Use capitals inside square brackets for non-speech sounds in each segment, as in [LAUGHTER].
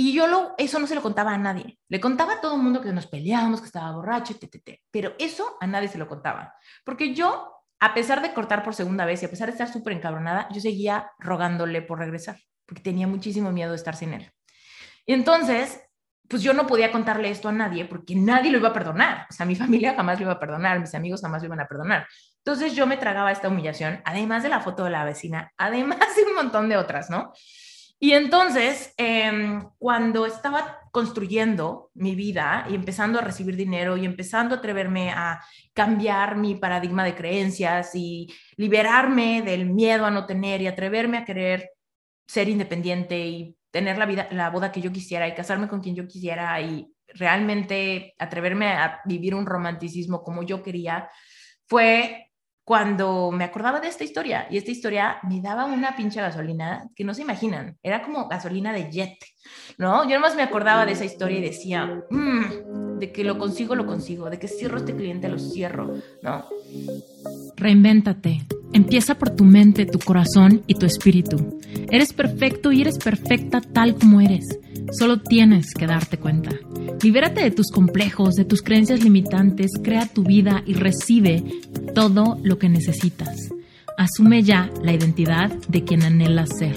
Y yo eso no se lo contaba a nadie. Le contaba a todo el mundo que nos peleábamos, que estaba borracho, etc. Pero eso a nadie se lo contaba. Porque yo, a pesar de cortar por segunda vez y a pesar de estar súper encabronada, yo seguía rogándole por regresar, porque tenía muchísimo miedo de estar sin él. Y entonces, pues yo no podía contarle esto a nadie porque nadie lo iba a perdonar. O sea, mi [LAUGHS] familia jamás lo iba a perdonar, mis amigos jamás lo iban a perdonar. Entonces yo me tragaba esta humillación, además de la foto de la vecina, además de un montón de otras, ¿no? Y entonces, em, cuando estaba construyendo mi vida y empezando a recibir dinero y empezando a atreverme a cambiar mi paradigma de creencias y liberarme del miedo a no tener y atreverme a querer ser independiente y tener la vida, la boda que yo quisiera y casarme con quien yo quisiera y realmente atreverme a vivir un romanticismo como yo quería, fue cuando me acordaba de esta historia y esta historia me daba una pinche gasolina que no se imaginan, era como gasolina de jet, ¿no? Yo nomás me acordaba de esa historia y decía, mmm, de que lo consigo, lo consigo, de que cierro este cliente, lo cierro, ¿no? Reinvéntate. Empieza por tu mente, tu corazón y tu espíritu. Eres perfecto y eres perfecta tal como eres. Solo tienes que darte cuenta. Libérate de tus complejos, de tus creencias limitantes, crea tu vida y recibe todo lo que necesitas. Asume ya la identidad de quien anhelas ser.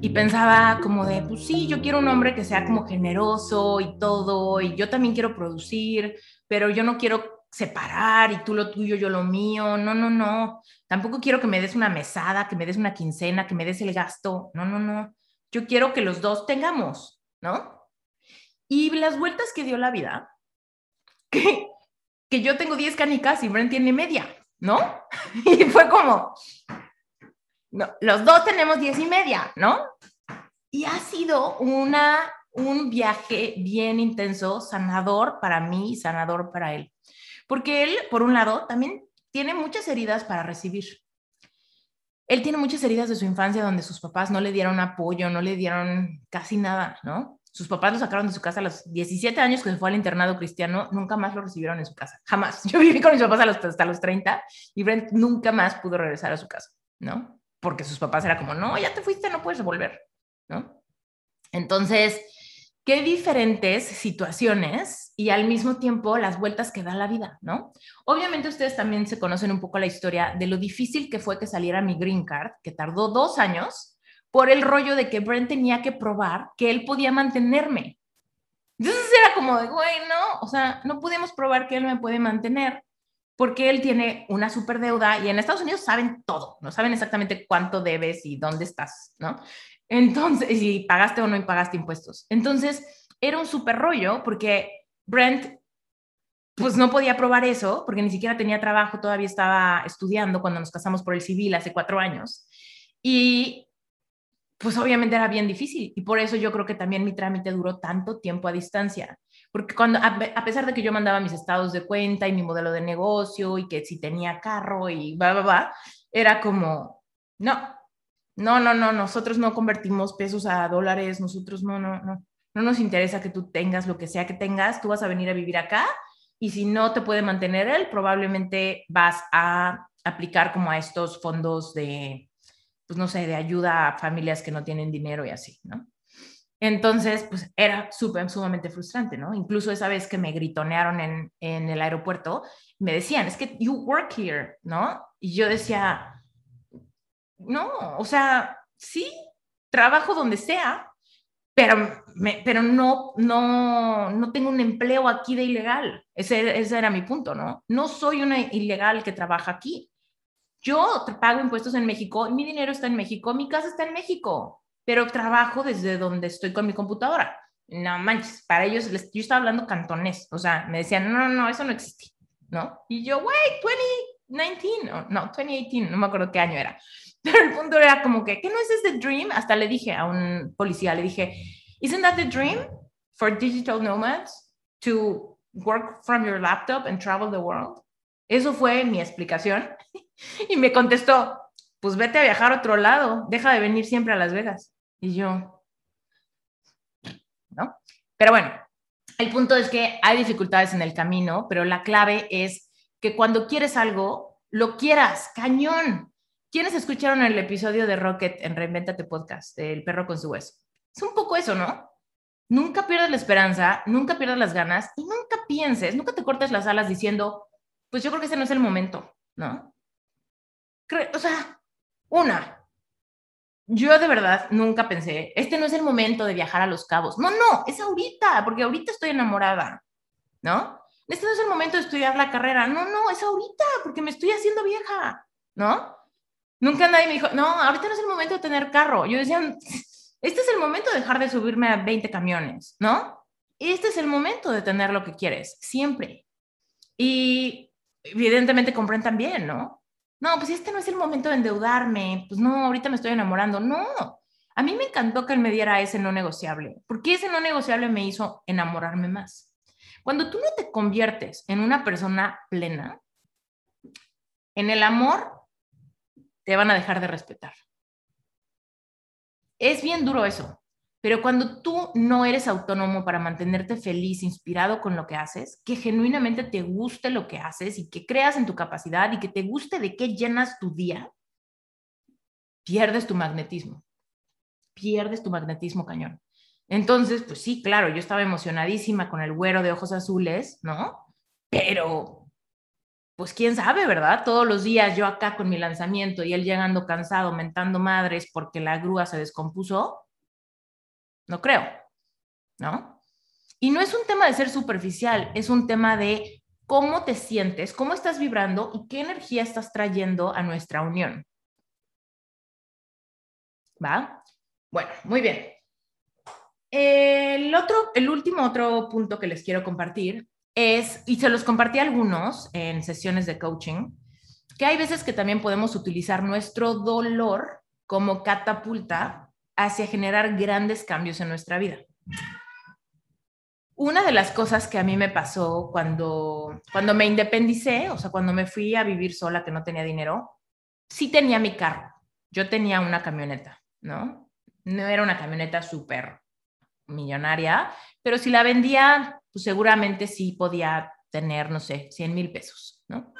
y pensaba como de, pues sí, yo quiero un hombre que sea como generoso y todo, y yo también quiero producir, pero yo no quiero separar y tú lo tuyo, yo lo mío, no, no, no, tampoco quiero que me des una mesada, que me des una quincena, que me des el gasto, no, no, no, yo quiero que los dos tengamos, ¿no? Y las vueltas que dio la vida, [LAUGHS] que, que yo tengo 10 canicas y Brent tiene media, ¿no? [LAUGHS] Y fue como, no, los dos tenemos diez y media, ¿no? Y ha sido una, un viaje bien intenso, sanador para mí y sanador para él. Porque él, por un lado, también tiene muchas heridas para recibir. Él tiene muchas heridas de su infancia donde sus papás no le dieron apoyo, no le dieron casi nada, ¿no? Sus papás lo sacaron de su casa a los 17 años que se fue al internado cristiano, nunca más lo recibieron en su casa, jamás. [LAUGHS] Yo viví con mis papás hasta los 30 y Brent nunca más pudo regresar a su casa, ¿no? Porque sus papás era como, no, ya te fuiste, no puedes volver, ¿no? Entonces, qué diferentes situaciones y al mismo tiempo las vueltas que da la vida, ¿no? Obviamente ustedes también se conocen un poco la historia de lo difícil que fue que saliera mi green card, que tardó dos años, por el rollo de que Brent tenía que probar que él podía mantenerme. Entonces era como de, güey, no, o sea, no podemos probar que él me puede mantener porque él tiene una super deuda y en Estados Unidos saben todo, no saben exactamente cuánto debes y dónde estás, ¿no? Entonces, si pagaste o no pagaste impuestos. Entonces, era un súper rollo porque Brent, pues no podía probar eso porque ni siquiera tenía trabajo, todavía estaba estudiando cuando nos casamos por el civil hace cuatro años. Y pues obviamente era bien difícil y por eso yo creo que también mi trámite duró tanto tiempo a distancia porque cuando, a, pesar de que yo mandaba mis estados de cuenta y mi modelo de negocio y que si tenía carro y va, va, va, era como, no, no, no, no, nosotros no convertimos pesos a dólares, nosotros no, no, no, no nos interesa que tú tengas lo que sea que tengas, tú vas a venir a vivir acá y si no te puede mantener él, probablemente vas a aplicar como a estos fondos de, pues no sé, de ayuda a familias que no tienen dinero y así, ¿no? Entonces, pues era súper, sumamente frustrante, ¿no? Incluso esa vez que me gritonearon en, en el aeropuerto, me decían, es que you work here, ¿no? Y yo decía, no, o sea, sí, trabajo donde sea, pero, me, pero no, no, no tengo un empleo aquí de ilegal. Ese, ese era mi punto, ¿no? No soy una ilegal que trabaja aquí. Yo pago impuestos en México, mi dinero está en México, mi casa está en México pero trabajo desde donde estoy con mi computadora. No manches, para ellos, yo estaba hablando cantonés, o sea, me decían, no, no, no, eso no existe, ¿no? Y yo, wait, 2019, no, no, 2018, no me acuerdo qué año era. [LAUGHS] Pero el punto era como que, ¿qué no es este dream? Hasta le dije a un policía, le dije, ¿isn't that the dream for digital nomads? to work from your laptop and travel the world? Eso fue mi explicación. [LAUGHS] Y me contestó, pues vete a viajar a otro lado, deja de venir siempre a Las Vegas. Y yo, ¿no? Pero bueno, el punto es que hay dificultades en el camino, pero la clave es que cuando quieres algo, lo quieras, cañón. ¿Quiénes escucharon el episodio de Rocket en Reinventate Podcast, El perro con su hueso? Es un poco eso, ¿no? Nunca pierdas la esperanza, nunca pierdas las ganas y nunca pienses, nunca te cortes las alas diciendo, pues yo creo que ese no es el momento, ¿no? O sea, una, yo de verdad nunca pensé, este no es el momento de viajar a Los Cabos. No, no, es ahorita, porque ahorita estoy enamorada, ¿no? Este no es el momento de estudiar la carrera. No, no, es ahorita, porque me estoy haciendo vieja, ¿no? Nunca nadie me dijo, no, ahorita no es el momento de tener carro. Yo decía, [LAUGHS] este es el momento de dejar de subirme a 20 camiones, ¿no? Este es el momento de tener lo que quieres, siempre. Y evidentemente compren también, ¿no? No, pues este no es el momento de endeudarme, pues no, ahorita me estoy enamorando. No, a mí me encantó que él me diera ese no negociable, porque ese no negociable me hizo enamorarme más. Cuando tú no te conviertes en una persona plena, en el amor te van a dejar de respetar. Es bien duro eso, pero cuando tú no eres autónomo para mantenerte feliz, inspirado con lo que haces, que genuinamente te guste lo que haces y que creas en tu capacidad y que te guste de qué llenas tu día, pierdes tu magnetismo. Pierdes tu magnetismo cañón. Entonces, pues sí, claro, yo estaba emocionadísima con el güero de ojos azules, ¿no? Pero pues quién sabe, ¿verdad? Todos los días yo acá con mi lanzamiento y él llegando cansado, mentando madres porque la grúa se descompuso, no creo, ¿no? Y no es un tema de ser superficial, es un tema de cómo te sientes, cómo estás vibrando y qué energía estás trayendo a nuestra unión. ¿Va? Bueno, muy bien. El otro, el último otro punto que les quiero compartir es, y se los compartí algunos en sesiones de coaching, que hay veces que también podemos utilizar nuestro dolor como catapulta hacia generar grandes cambios en nuestra vida. Una de las cosas que a mí me pasó cuando, cuando me independicé, o sea, cuando me fui a vivir sola, que no tenía dinero, sí tenía mi carro. Yo tenía una camioneta, ¿no? No era una camioneta súper millonaria, pero si la vendía, pues seguramente sí podía tener, no sé, 100 mil pesos, ¿no?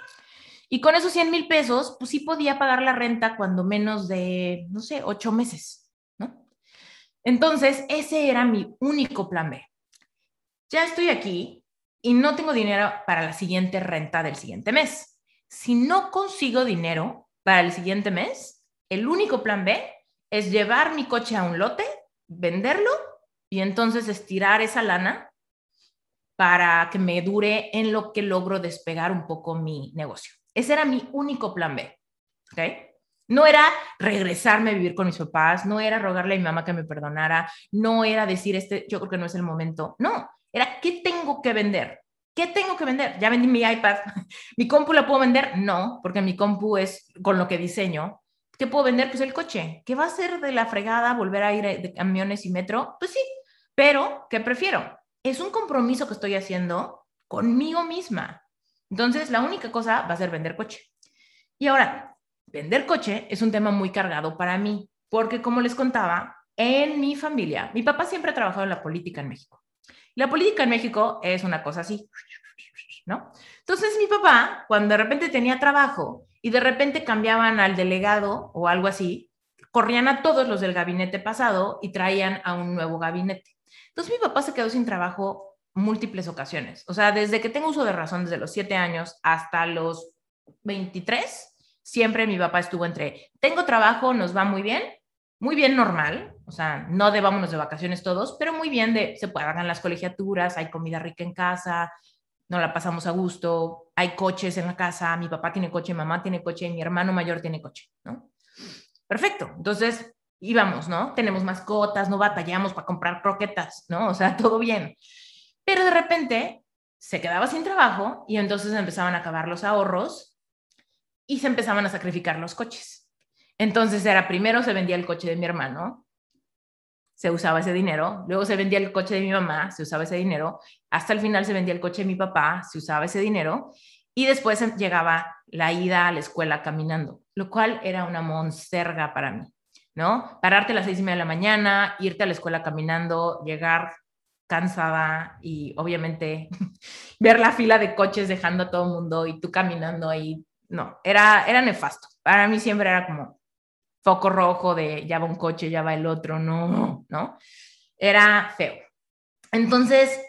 Y con esos 100 mil pesos, pues sí podía pagar la renta cuando menos de, no sé, ocho meses. Entonces, ese era mi único plan B. Ya estoy aquí y no tengo dinero para la siguiente renta del siguiente mes. Si no consigo dinero para el siguiente mes, el único plan B es llevar mi coche a un lote, venderlo y entonces estirar esa lana para que me dure en lo que logro despegar un poco mi negocio. Ese era mi único plan B. ¿ok? No era regresarme a vivir con mis papás, no era rogarle a mi mamá que me perdonara, no era decir, este, yo creo que no es el momento. No, era, ¿qué tengo que vender? ¿Qué tengo que vender? Ya vendí mi iPad. [LAUGHS] ¿Mi compu la puedo vender? No, porque mi compu es con lo que diseño. ¿Qué puedo vender? Pues el coche. ¿Qué va a ser de la fregada volver a ir de camiones y metro? Pues sí, pero, ¿qué prefiero? Es un compromiso que estoy haciendo conmigo misma. Entonces, la única cosa va a ser vender coche. Y ahora, vender coche es un tema muy cargado para mí, porque como les contaba, en mi familia, mi papá siempre ha trabajado en la política en México. La política en México es una cosa así, ¿no? Entonces, mi papá, cuando de repente tenía trabajo y de repente cambiaban al delegado o algo así, corrían a todos los del gabinete pasado y traían a un nuevo gabinete. Entonces mi papá se quedó sin trabajo múltiples ocasiones. O sea, desde que tengo uso de razón, desde los siete años hasta los 23, siempre mi papá estuvo entre, tengo trabajo, nos va muy bien, muy bien normal, o sea, no de vámonos de vacaciones todos, pero muy bien de, se pagan las colegiaturas, hay comida rica en casa, no la pasamos a gusto, hay coches en la casa, mi papá tiene coche, mamá tiene coche, mi hermano mayor tiene coche, ¿no? Perfecto. Entonces, íbamos, ¿no? Tenemos mascotas, no batallamos para comprar croquetas, ¿no? O sea, [LAUGHS] todo bien. Pero de repente se quedaba sin trabajo y entonces empezaban a acabar los ahorros y se empezaban a sacrificar los coches. Entonces era primero se vendía el coche de mi hermano se usaba ese dinero, luego se vendía el coche de mi mamá, se usaba ese dinero, hasta el final se vendía el coche de mi papá, se usaba ese dinero, y después llegaba la ida a la escuela caminando, lo cual era una monserga para mí, ¿no? Pararte a las seis y media de la mañana, irte a la escuela caminando, llegar cansada y obviamente [LAUGHS] ver la fila de coches dejando a todo el mundo y tú caminando ahí, no, era, era nefasto. Para mí siempre era como, foco rojo de ya va un coche, ya va el otro, no, ¿no? Era feo. Entonces,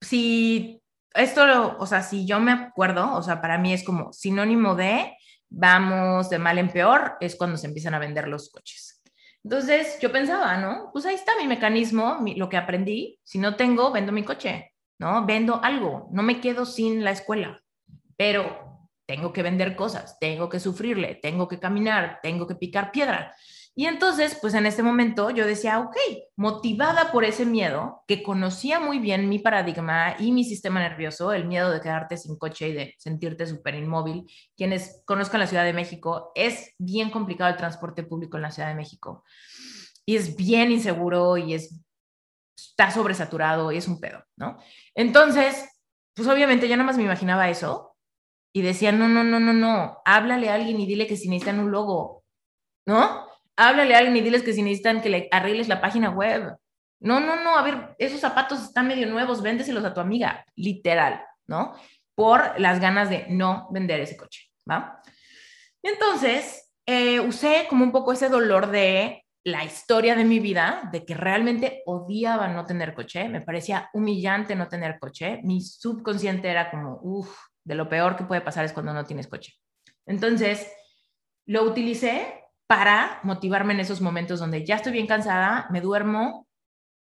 si esto, o sea, si yo me acuerdo, o sea, para mí es como sinónimo de vamos de mal en peor, es cuando se empiezan a vender los coches. Entonces, yo pensaba, ¿no? Pues ahí está mi mecanismo, lo que aprendí. Si no tengo, vendo mi coche, ¿no? Vendo algo, no me quedo sin la escuela. Pero tengo que vender cosas, tengo que sufrirle, tengo que caminar, tengo que picar piedra. Y entonces, pues en este momento yo decía, ok, motivada por ese miedo, que conocía muy bien mi paradigma y mi sistema nervioso, el miedo de quedarte sin coche y de sentirte súper inmóvil. Quienes conozcan la Ciudad de México, es bien complicado el transporte público en la Ciudad de México. Y es bien inseguro y es, está sobresaturado y es un pedo, ¿no? Entonces, pues obviamente yo nada más me imaginaba eso y decían, no, no, no, no, no, háblale a alguien y dile que si necesitan un logo, ¿no? Háblale a alguien y diles que si necesitan que le arregles la página web. No, no, no, a ver, esos zapatos están medio nuevos, véndeselos a tu amiga, literal, ¿no? Por las ganas de no vender ese coche, ¿va? Entonces, eh, usé como un poco ese dolor de la historia de mi vida, de que realmente odiaba no tener coche, me parecía humillante no tener coche, mi subconsciente era como, uff, de lo peor que puede pasar es cuando no tienes coche. Entonces, lo utilicé para motivarme en esos momentos donde ya estoy bien cansada, me duermo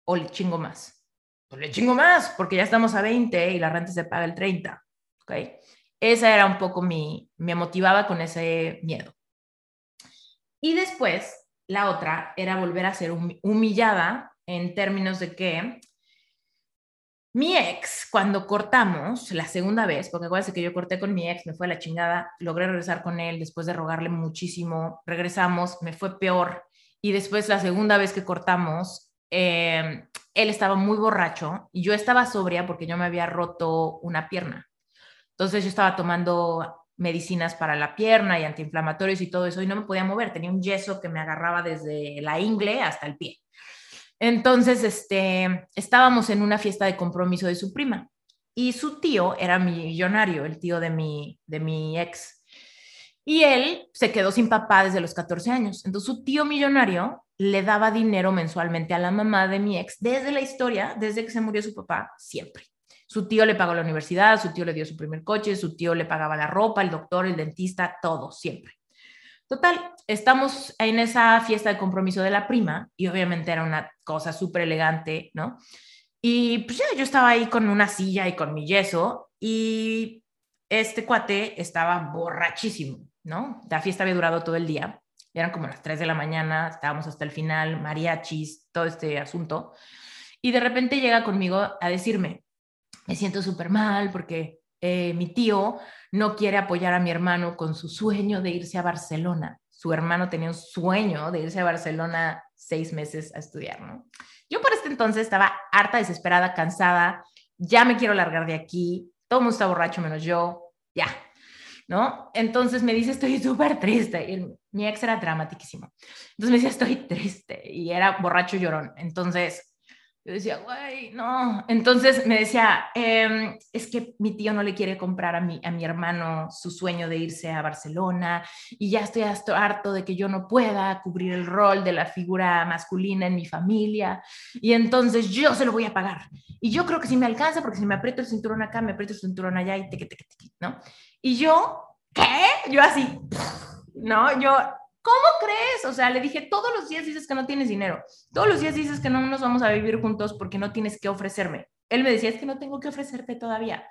o le chingo más. O le chingo más porque ya estamos a 20 y la renta se paga el 30. ¿ok? Esa era un poco mi, me motivaba con ese miedo. Y después, la otra era volver a ser humillada en términos de que mi ex, cuando cortamos la segunda vez, porque acuérdense que yo corté con mi ex, me fue a la chingada, logré regresar con él después de rogarle muchísimo, regresamos, me fue peor. Y después la segunda vez que cortamos, em, él estaba muy borracho y yo estaba sobria porque yo me había roto una pierna. Entonces yo estaba tomando medicinas para la pierna y antiinflamatorios y todo eso y no me podía mover, tenía un yeso que me agarraba desde la ingle hasta el pie. Entonces, este, estábamos en una fiesta de compromiso de su prima y su tío era millonario, el tío de mi, de mi ex. Y él se quedó sin papá desde los 14 años. Entonces, su tío millonario le daba dinero mensualmente a la mamá de mi ex desde la historia, desde que se murió su papá, siempre. Su tío le pagó la universidad, su tío le dio su primer coche, su tío le pagaba la ropa, el doctor, el dentista, todo, siempre. Total, estamos en esa fiesta de compromiso de la prima y obviamente era una cosa súper elegante, ¿no? Y pues ya yo estaba ahí con una silla y con mi yeso y este cuate estaba borrachísimo, ¿no? La fiesta había durado todo el día, eran como las 3 de la mañana, estábamos hasta el final, mariachis, todo este asunto. Y de repente llega conmigo a decirme, me siento súper mal porque eh, mi tío no quiere apoyar a mi hermano con su sueño de irse a Barcelona. Su hermano tenía un sueño de irse a Barcelona seis meses a estudiar, ¿no? Yo por este entonces estaba harta, desesperada, cansada, ya me quiero largar de aquí, todo el mundo está borracho menos yo, ya, ¿no? Entonces me dice, estoy súper triste. Y mi ex era dramaticísimo. Entonces me decía, estoy triste. Y era borracho llorón. Entonces yo decía, güey, no. Entonces me decía, em, es que mi tío no le quiere comprar a mi, a mi hermano su sueño de irse a Barcelona y ya estoy harto de que yo no pueda cubrir el rol de la figura masculina en mi familia y entonces yo se lo voy a pagar. Y yo creo que si me alcanza, porque si me aprieto el cinturón acá, me aprieto el cinturón allá y te, te, te, ¿no? Y yo, ¿qué? Yo así, ¿no? Yo, ¿Cómo crees? O sea, le dije, todos los días dices que no tienes dinero, todos los días dices que no nos vamos a vivir juntos porque no tienes que ofrecerme. Él me decía, es que no tengo que ofrecerte todavía.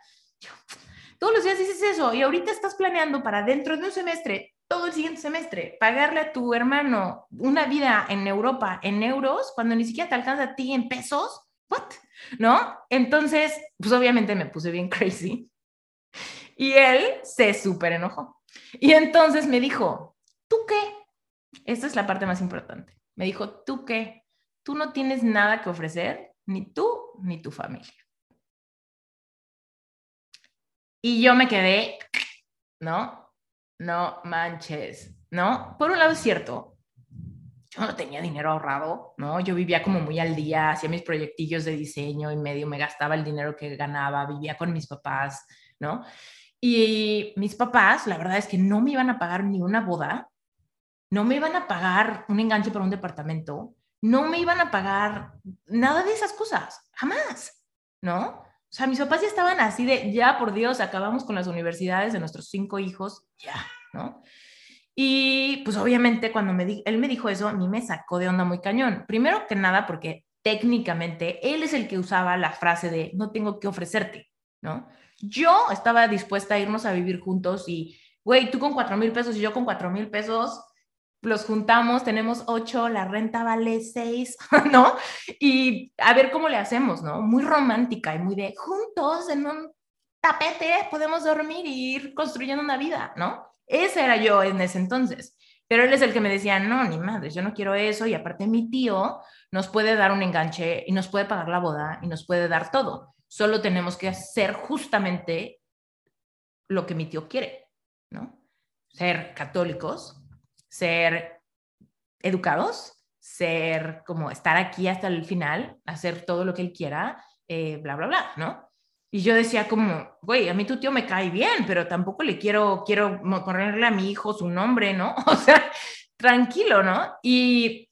todos los días dices eso y ahorita estás planeando para dentro de un semestre, todo el siguiente semestre, pagarle a tu hermano una vida en Europa en euros cuando ni siquiera te alcanza a ti en pesos. ¿What? ¿No? Entonces, pues obviamente me puse bien crazy. Y él se súper enojó. Y entonces me dijo, ¿tú qué? Esta es la parte más importante. Me dijo, ¿tú qué? tú no tienes nada que ofrecer, ni tú ni tu familia. Y yo me quedé, ¿no? No manches, ¿no? Por un lado es cierto, yo no tenía dinero ahorrado, ¿no? Yo vivía como muy al día, hacía mis proyectillos de diseño y medio me gastaba el dinero que ganaba, vivía con mis papás, ¿no? Y mis papás, la verdad es que no me iban a pagar ni una boda, no me iban a pagar un enganche para un departamento, no me iban a pagar nada de esas cosas, jamás, ¿no? O sea, mis papás ya estaban así de, ya por Dios, acabamos con las universidades de nuestros cinco hijos, ya, ¿no? Y pues obviamente cuando me él me dijo eso, a mí me sacó de onda muy cañón. Primero que nada porque técnicamente él es el que usaba la frase de no tengo que ofrecerte, ¿no? Yo estaba dispuesta a irnos a vivir juntos y, güey, tú con cuatro mil pesos y yo con cuatro mil pesos, los juntamos, tenemos ocho, la renta vale seis, [LAUGHS] ¿no? Y a ver cómo le hacemos, ¿no? Muy romántica y muy de juntos en un tapete podemos dormir y ir construyendo una vida, ¿no? Ese era yo en ese entonces. Pero él es el que me decía, no, ni madre, yo no quiero eso. Y aparte mi tío nos puede dar un enganche y nos puede pagar la boda y nos puede dar todo. Solo tenemos que hacer justamente lo que mi tío quiere, ¿no? Ser católicos, ser educados, ser como estar aquí hasta el final, hacer todo lo que él quiera, eh, bla, bla, bla, ¿no? Y yo decía como, güey, a mí tu tío me cae bien, pero tampoco le quiero, quiero ponerle a mi hijo su nombre, ¿no? [LAUGHS] O sea, tranquilo, ¿no? Y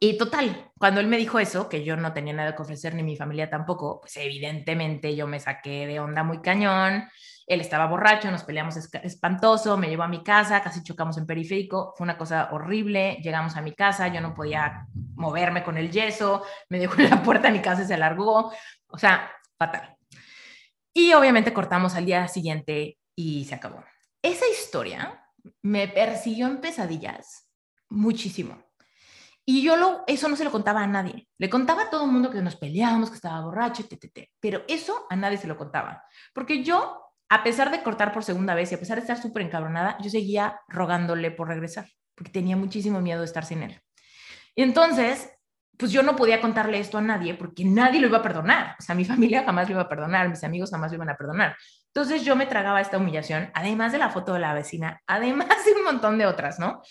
y total, cuando él me dijo eso, que yo no tenía nada que ofrecer ni mi familia tampoco, pues evidentemente yo me saqué de onda muy cañón. Él estaba borracho, nos peleamos espantoso, me llevó a mi casa, casi chocamos en periférico, fue una cosa horrible. Llegamos a mi casa, yo no podía moverme con el yeso, me dejó en la [LAUGHS] puerta mi casa se alargó, o sea, fatal. Y obviamente cortamos al día siguiente y se acabó. Esa historia me persiguió en pesadillas muchísimo y yo lo, eso no se lo contaba a nadie. Le contaba a todo el mundo que nos peleábamos, que estaba borracho, etc. Pero eso a nadie se lo contaba. Porque yo, a pesar de cortar por segunda vez y a pesar de estar súper encabronada, yo seguía rogándole por regresar, porque tenía muchísimo miedo de estar sin él. Y entonces, pues yo no podía contarle esto a nadie porque nadie lo iba a perdonar. O sea, mi [LAUGHS] familia jamás lo iba a perdonar, mis amigos jamás lo iban a perdonar. Entonces yo me tragaba esta humillación, además de la foto de la vecina, [LAUGHS] además de un montón de otras, ¿no?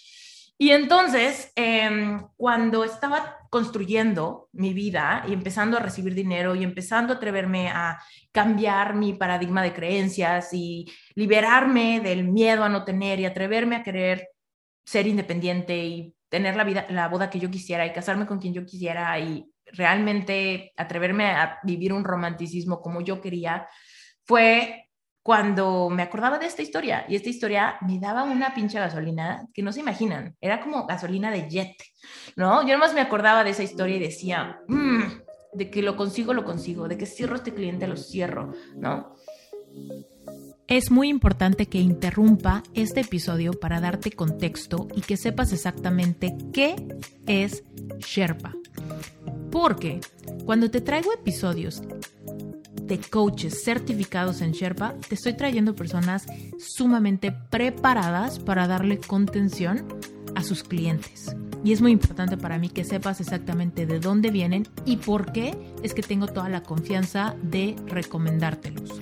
Y entonces, em, cuando estaba construyendo mi vida y empezando a recibir dinero y empezando a atreverme a cambiar mi paradigma de creencias y liberarme del miedo a no tener y atreverme a querer ser independiente y tener la vida, la boda que yo quisiera y casarme con quien yo quisiera y realmente atreverme a vivir un romanticismo como yo quería, fue cuando me acordaba de esta historia y esta historia me daba una pinche gasolina que no se imaginan, era como gasolina de jet, ¿no? Yo nomás me acordaba de esa historia y decía, mm, de que lo consigo, lo consigo, de que cierro este cliente, lo cierro, ¿no? Es muy importante que interrumpa este episodio para darte contexto y que sepas exactamente qué es Sherpa. Porque cuando te traigo episodios de coaches certificados en Sherpa, te estoy trayendo personas sumamente preparadas para darle contención a sus clientes. Y es muy importante para mí que sepas exactamente de dónde vienen y por qué es que tengo toda la confianza de recomendártelos.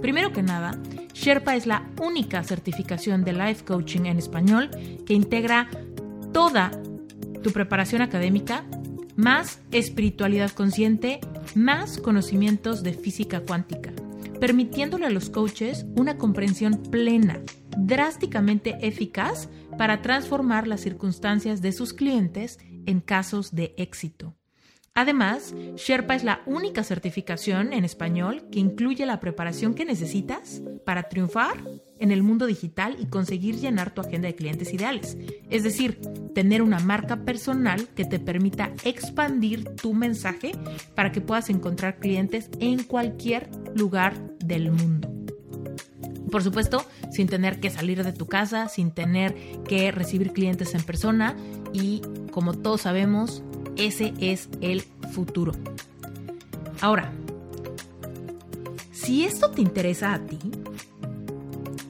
Primero que nada, Sherpa es la única certificación de life coaching en español que integra toda tu preparación académica más espiritualidad consciente más conocimientos de física cuántica, permitiéndole a los coaches una comprensión plena, drásticamente eficaz para transformar las circunstancias de sus clientes en casos de éxito. Además, Sherpa es la única certificación en español que incluye la preparación que necesitas para triunfar en el mundo digital y conseguir llenar tu agenda de clientes ideales. Es decir, tener una marca personal que te permita expandir tu mensaje para que puedas encontrar clientes en cualquier lugar del mundo. Por supuesto, sin tener que salir de tu casa, sin tener que recibir clientes en persona y, como todos sabemos, ese es el futuro. Ahora, si esto te interesa a ti,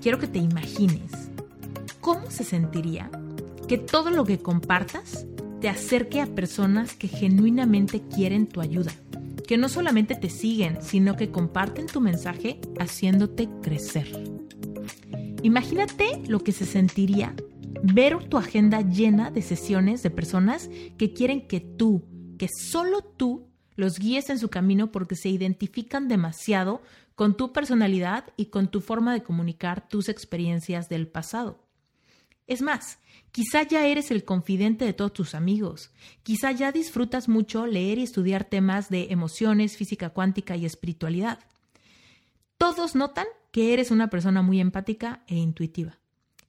quiero que te imagines cómo se sentiría que todo lo que compartas te acerque a personas que genuinamente quieren tu ayuda, que no solamente te siguen, sino que comparten tu mensaje haciéndote crecer. Imagínate lo que se sentiría ver tu agenda llena de sesiones de personas que quieren que tú, que solo tú, los guíes en su camino porque se identifican demasiado con tu personalidad y con tu forma de comunicar tus experiencias del pasado. Es más, quizá ya eres el confidente de todos tus amigos, quizá ya disfrutas mucho leer y estudiar temas de emociones, física cuántica y espiritualidad. Todos notan que eres una persona muy empática e intuitiva.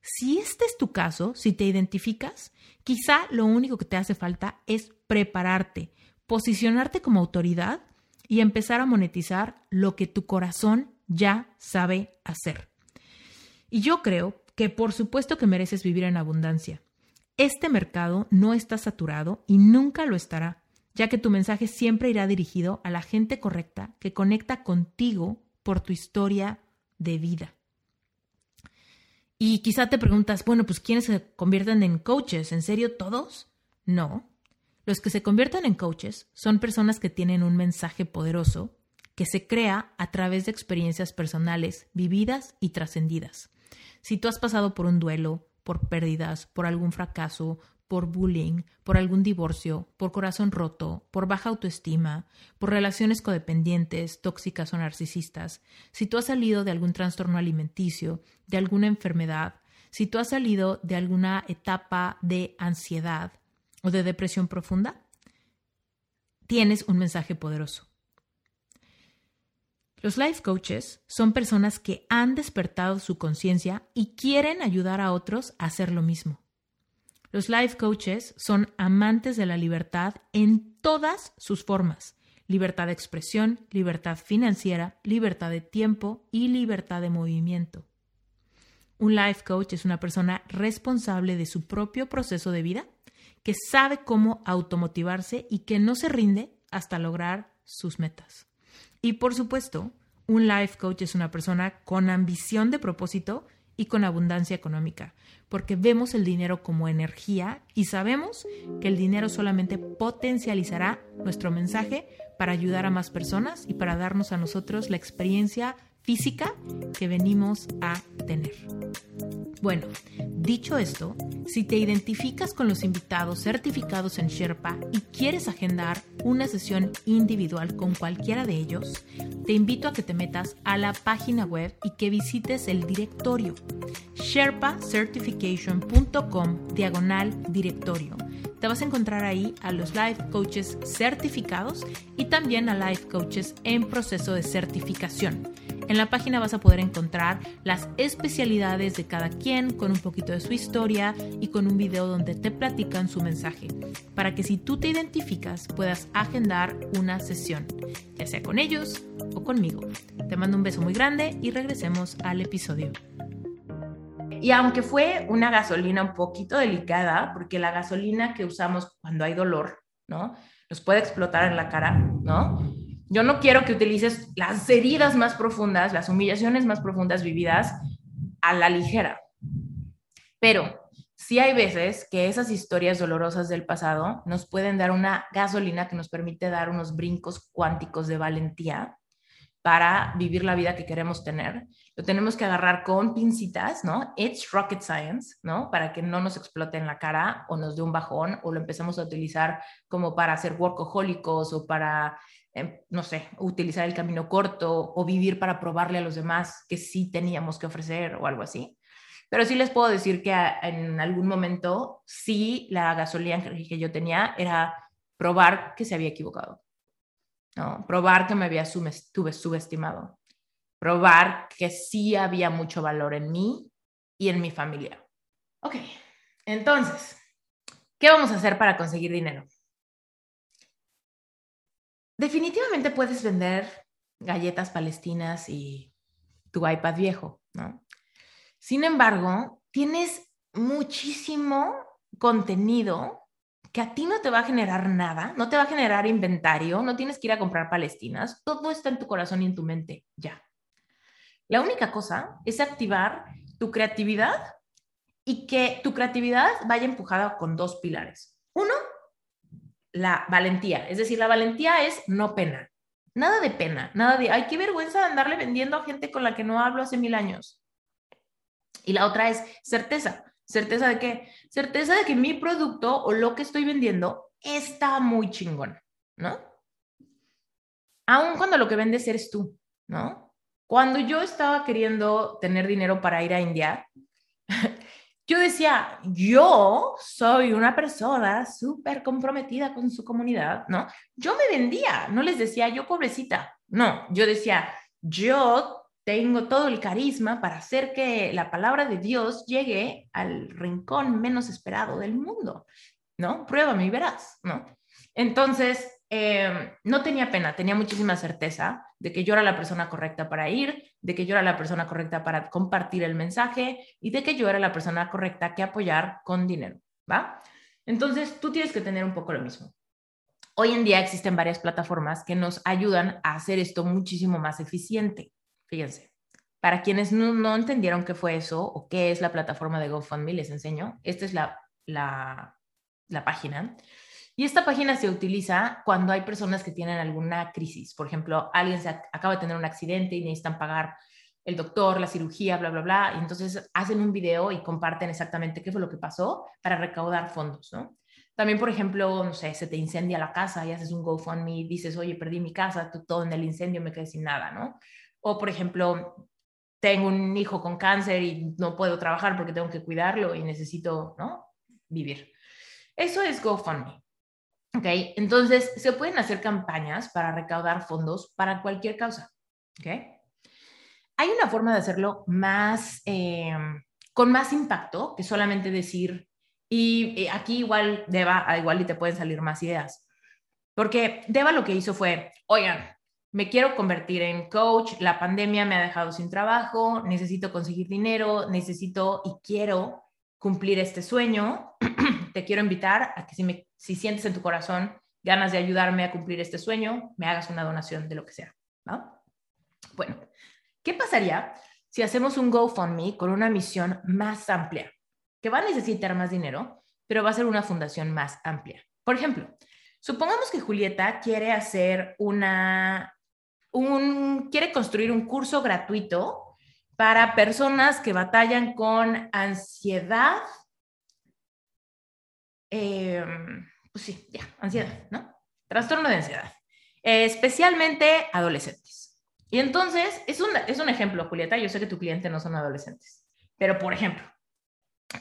Si este es tu caso, si te identificas, quizá lo único que te hace falta es prepararte, posicionarte como autoridad y empezar a monetizar lo que tu corazón ya sabe hacer. Y yo creo que por supuesto que mereces vivir en abundancia. Este mercado no está saturado y nunca lo estará, ya que tu mensaje siempre irá dirigido a la gente correcta que conecta contigo por tu historia de vida. Y quizá te preguntas, bueno, pues ¿quiénes se convierten en coaches? ¿En serio todos? No. Los que se convierten en coaches son personas que tienen un mensaje poderoso que se crea a través de experiencias personales vividas y trascendidas. Si tú has pasado por un duelo, por pérdidas, por algún fracaso, por bullying, por algún divorcio, por corazón roto, por baja autoestima, por relaciones codependientes, tóxicas o narcisistas, si tú has salido de algún trastorno alimenticio, de alguna enfermedad, si tú has salido de alguna etapa de ansiedad o de depresión profunda, tienes un mensaje poderoso. Los life coaches son personas que han despertado su conciencia y quieren ayudar a otros a hacer lo mismo. Los life coaches son amantes de la libertad en todas sus formas. Libertad de expresión, libertad financiera, libertad de tiempo y libertad de movimiento. Un life coach es una persona responsable de su propio proceso de vida, que sabe cómo automotivarse y que no se rinde hasta lograr sus metas. Y por supuesto, un life coach es una persona con ambición de propósito y con abundancia económica, porque vemos el dinero como energía y sabemos que el dinero solamente potencializará nuestro mensaje para ayudar a más personas y para darnos a nosotros la experiencia física que venimos a tener. Bueno, dicho esto, si te identificas con los invitados certificados en Sherpa y quieres agendar una sesión individual con cualquiera de ellos, te invito a que te metas a la página web y que visites el directorio sherpacertification.com diagonal directorio. Te vas a encontrar ahí a los life coaches certificados y también a life coaches en proceso de certificación. En la página vas a poder encontrar las especialidades de cada quien con un poquito de su historia y con un video donde te platican su mensaje, para que si tú te identificas puedas agendar una sesión, ya sea con ellos o conmigo. Te mando un beso muy grande y regresemos al episodio. Y aunque fue una gasolina un poquito delicada, porque la gasolina que usamos cuando hay dolor, ¿no? Nos puede explotar en la cara, ¿no? Yo no quiero que utilices las heridas más profundas, las humillaciones más profundas vividas a la ligera. Pero sí hay veces que esas historias dolorosas del pasado nos pueden dar una gasolina que nos permite dar unos brincos cuánticos de valentía para vivir la vida que queremos tener. Lo tenemos que agarrar con pincitas, ¿no? It's rocket science, ¿no? Para que no nos explote en la cara o nos dé un bajón o lo empecemos a utilizar como para ser workahólicos o para Em, no sé, utilizar el camino corto o vivir para probarle a los demás que sí teníamos que ofrecer o algo así. Pero sí les puedo decir que en algún momento sí la gasolina que yo tenía era probar que se había equivocado. ¿No? Probar que me había subestimado. Probar que sí había mucho valor en mí y en mi familia. Ok, entonces, ¿qué vamos a hacer para conseguir dinero? definitivamente puedes vender galletas palestinas y tu iPad viejo, ¿no? Sin embargo, tienes muchísimo contenido que a ti no te va a generar nada, no te va a generar inventario, no tienes que ir a comprar palestinas, todo está en tu corazón y en tu mente, ya. La única cosa es activar tu creatividad y que tu creatividad vaya empujada con dos pilares. Uno, la valentía. Es decir, la valentía es no pena. Nada de pena, nada de, ay, qué vergüenza de andarle vendiendo a gente con la que no hablo hace mil años. Y la otra es certeza. ¿Certeza de qué? Certeza de que mi producto o lo que estoy vendiendo está muy chingón, ¿no? Aun cuando lo que vendes eres tú, ¿no? Cuando yo estaba queriendo tener dinero para ir a India, [LAUGHS] yo decía, yo soy una persona súper comprometida con su comunidad, ¿no? Yo me vendía, no les decía, yo pobrecita, no, yo decía, yo tengo todo el carisma para hacer que la palabra de Dios llegue al rincón menos esperado del mundo, ¿no? Pruébame y verás, ¿no? Entonces, em, no tenía pena, tenía muchísima certeza de que yo era la persona correcta para ir, de que yo era la persona correcta para compartir el mensaje y de que yo era la persona correcta que apoyar con dinero, ¿va? Entonces, tú tienes que tener un poco lo mismo. Hoy en día existen varias plataformas que nos ayudan a hacer esto muchísimo más eficiente. Fíjense, para quienes no, entendieron qué fue eso o qué es la plataforma de GoFundMe, les enseño. Esta es la, la, la página. Y esta página se utiliza cuando hay personas que tienen alguna crisis. Por ejemplo, alguien se acaba de tener un accidente y necesitan pagar el doctor, la cirugía, bla, bla, bla. Y entonces hacen un video y comparten exactamente qué fue lo que pasó para recaudar fondos, ¿no? También, por ejemplo, no sé, se te incendia la casa y haces un GoFundMe dices, oye, perdí mi casa, todo en el incendio, me quedé sin nada, ¿no? O, por ejemplo, tengo un hijo con cáncer y no puedo trabajar porque tengo que cuidarlo y necesito, ¿no? Vivir. Eso es GoFundMe. ¿Ok? Entonces, se pueden hacer campañas para recaudar fondos para cualquier causa. ¿Ok? Hay una forma de hacerlo más, eh, con más impacto que solamente decir, y aquí igual, Deva, igual y te pueden salir más ideas. Porque Deva lo que hizo fue, oigan, me quiero convertir en coach, la pandemia me ha dejado sin trabajo, necesito conseguir dinero, necesito y quiero cumplir este sueño. [CLEARS THROAT] Te quiero invitar a que si, sientes en tu corazón ganas de ayudarme a cumplir este sueño, me hagas una donación de lo que sea. Bueno, ¿qué pasaría si hacemos un GoFundMe con una misión más amplia? Que va a necesitar más dinero, pero va a ser una fundación más amplia. Por ejemplo, supongamos que Julieta quiere hacer una quiere construir un curso gratuito para personas que batallan con ansiedad. Em, pues sí, ya, ansiedad, ¿no? Trastorno de ansiedad, especialmente adolescentes. Y entonces, es un, es un ejemplo, Julieta, yo sé que tu cliente no son adolescentes, pero por ejemplo,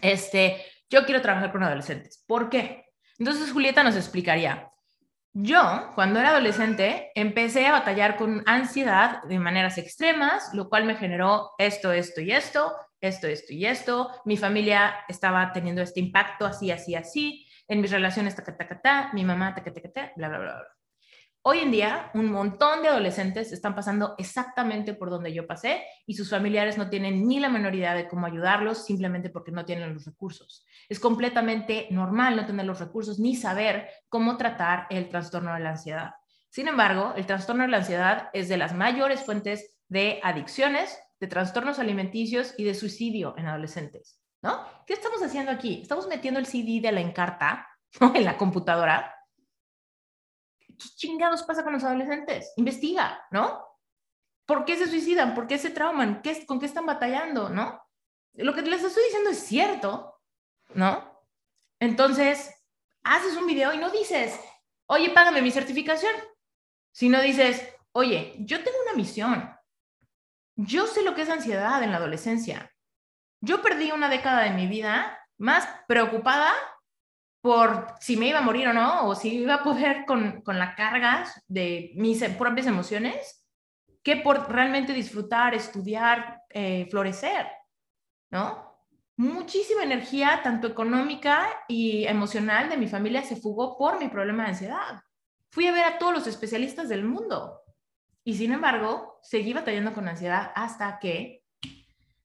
este, yo quiero trabajar con adolescentes. ¿Por qué? Entonces, Julieta nos explicaría, yo, cuando era adolescente, empecé a batallar con ansiedad de maneras extremas, lo cual me generó esto, esto y esto, esto, esto y esto. Mi familia estaba teniendo este impacto así, así, así. En mis relaciones, ta, ta, ta, ta, mi mamá, ta, ta, ta, ta, bla, bla, bla, bla. Hoy en día, un montón de adolescentes están pasando exactamente por donde yo pasé y sus familiares no tienen ni la menor idea de cómo ayudarlos simplemente porque no tienen los recursos. Es completamente normal no tener los recursos ni saber cómo tratar el trastorno de la ansiedad. Sin embargo, el trastorno de la ansiedad es de las mayores fuentes de adicciones, de trastornos alimenticios y de suicidio en adolescentes. ¿no? ¿Qué estamos haciendo aquí? Estamos metiendo el CD de la encarta [LAUGHS] en la computadora ¿qué chingados pasa con los adolescentes? Investiga, ¿no? ¿Por qué se suicidan? ¿Por qué se trauman? ¿Qué, ¿Con qué están batallando? ¿No? Lo que les estoy diciendo es cierto, ¿no? Entonces, haces un video y no dices, oye, págame mi certificación, sino dices, oye, yo tengo una misión. Yo sé lo que es ansiedad en la adolescencia. Yo perdí una década de mi vida más preocupada por si me iba a morir o no, o si iba a poder con, con la carga de mis propias emociones, que por realmente disfrutar, estudiar, eh, florecer, ¿no? Muchísima energía, tanto económica y emocional de mi familia se fugó por mi problema de ansiedad. Fui a ver a todos los especialistas del mundo y sin embargo seguí batallando con ansiedad hasta que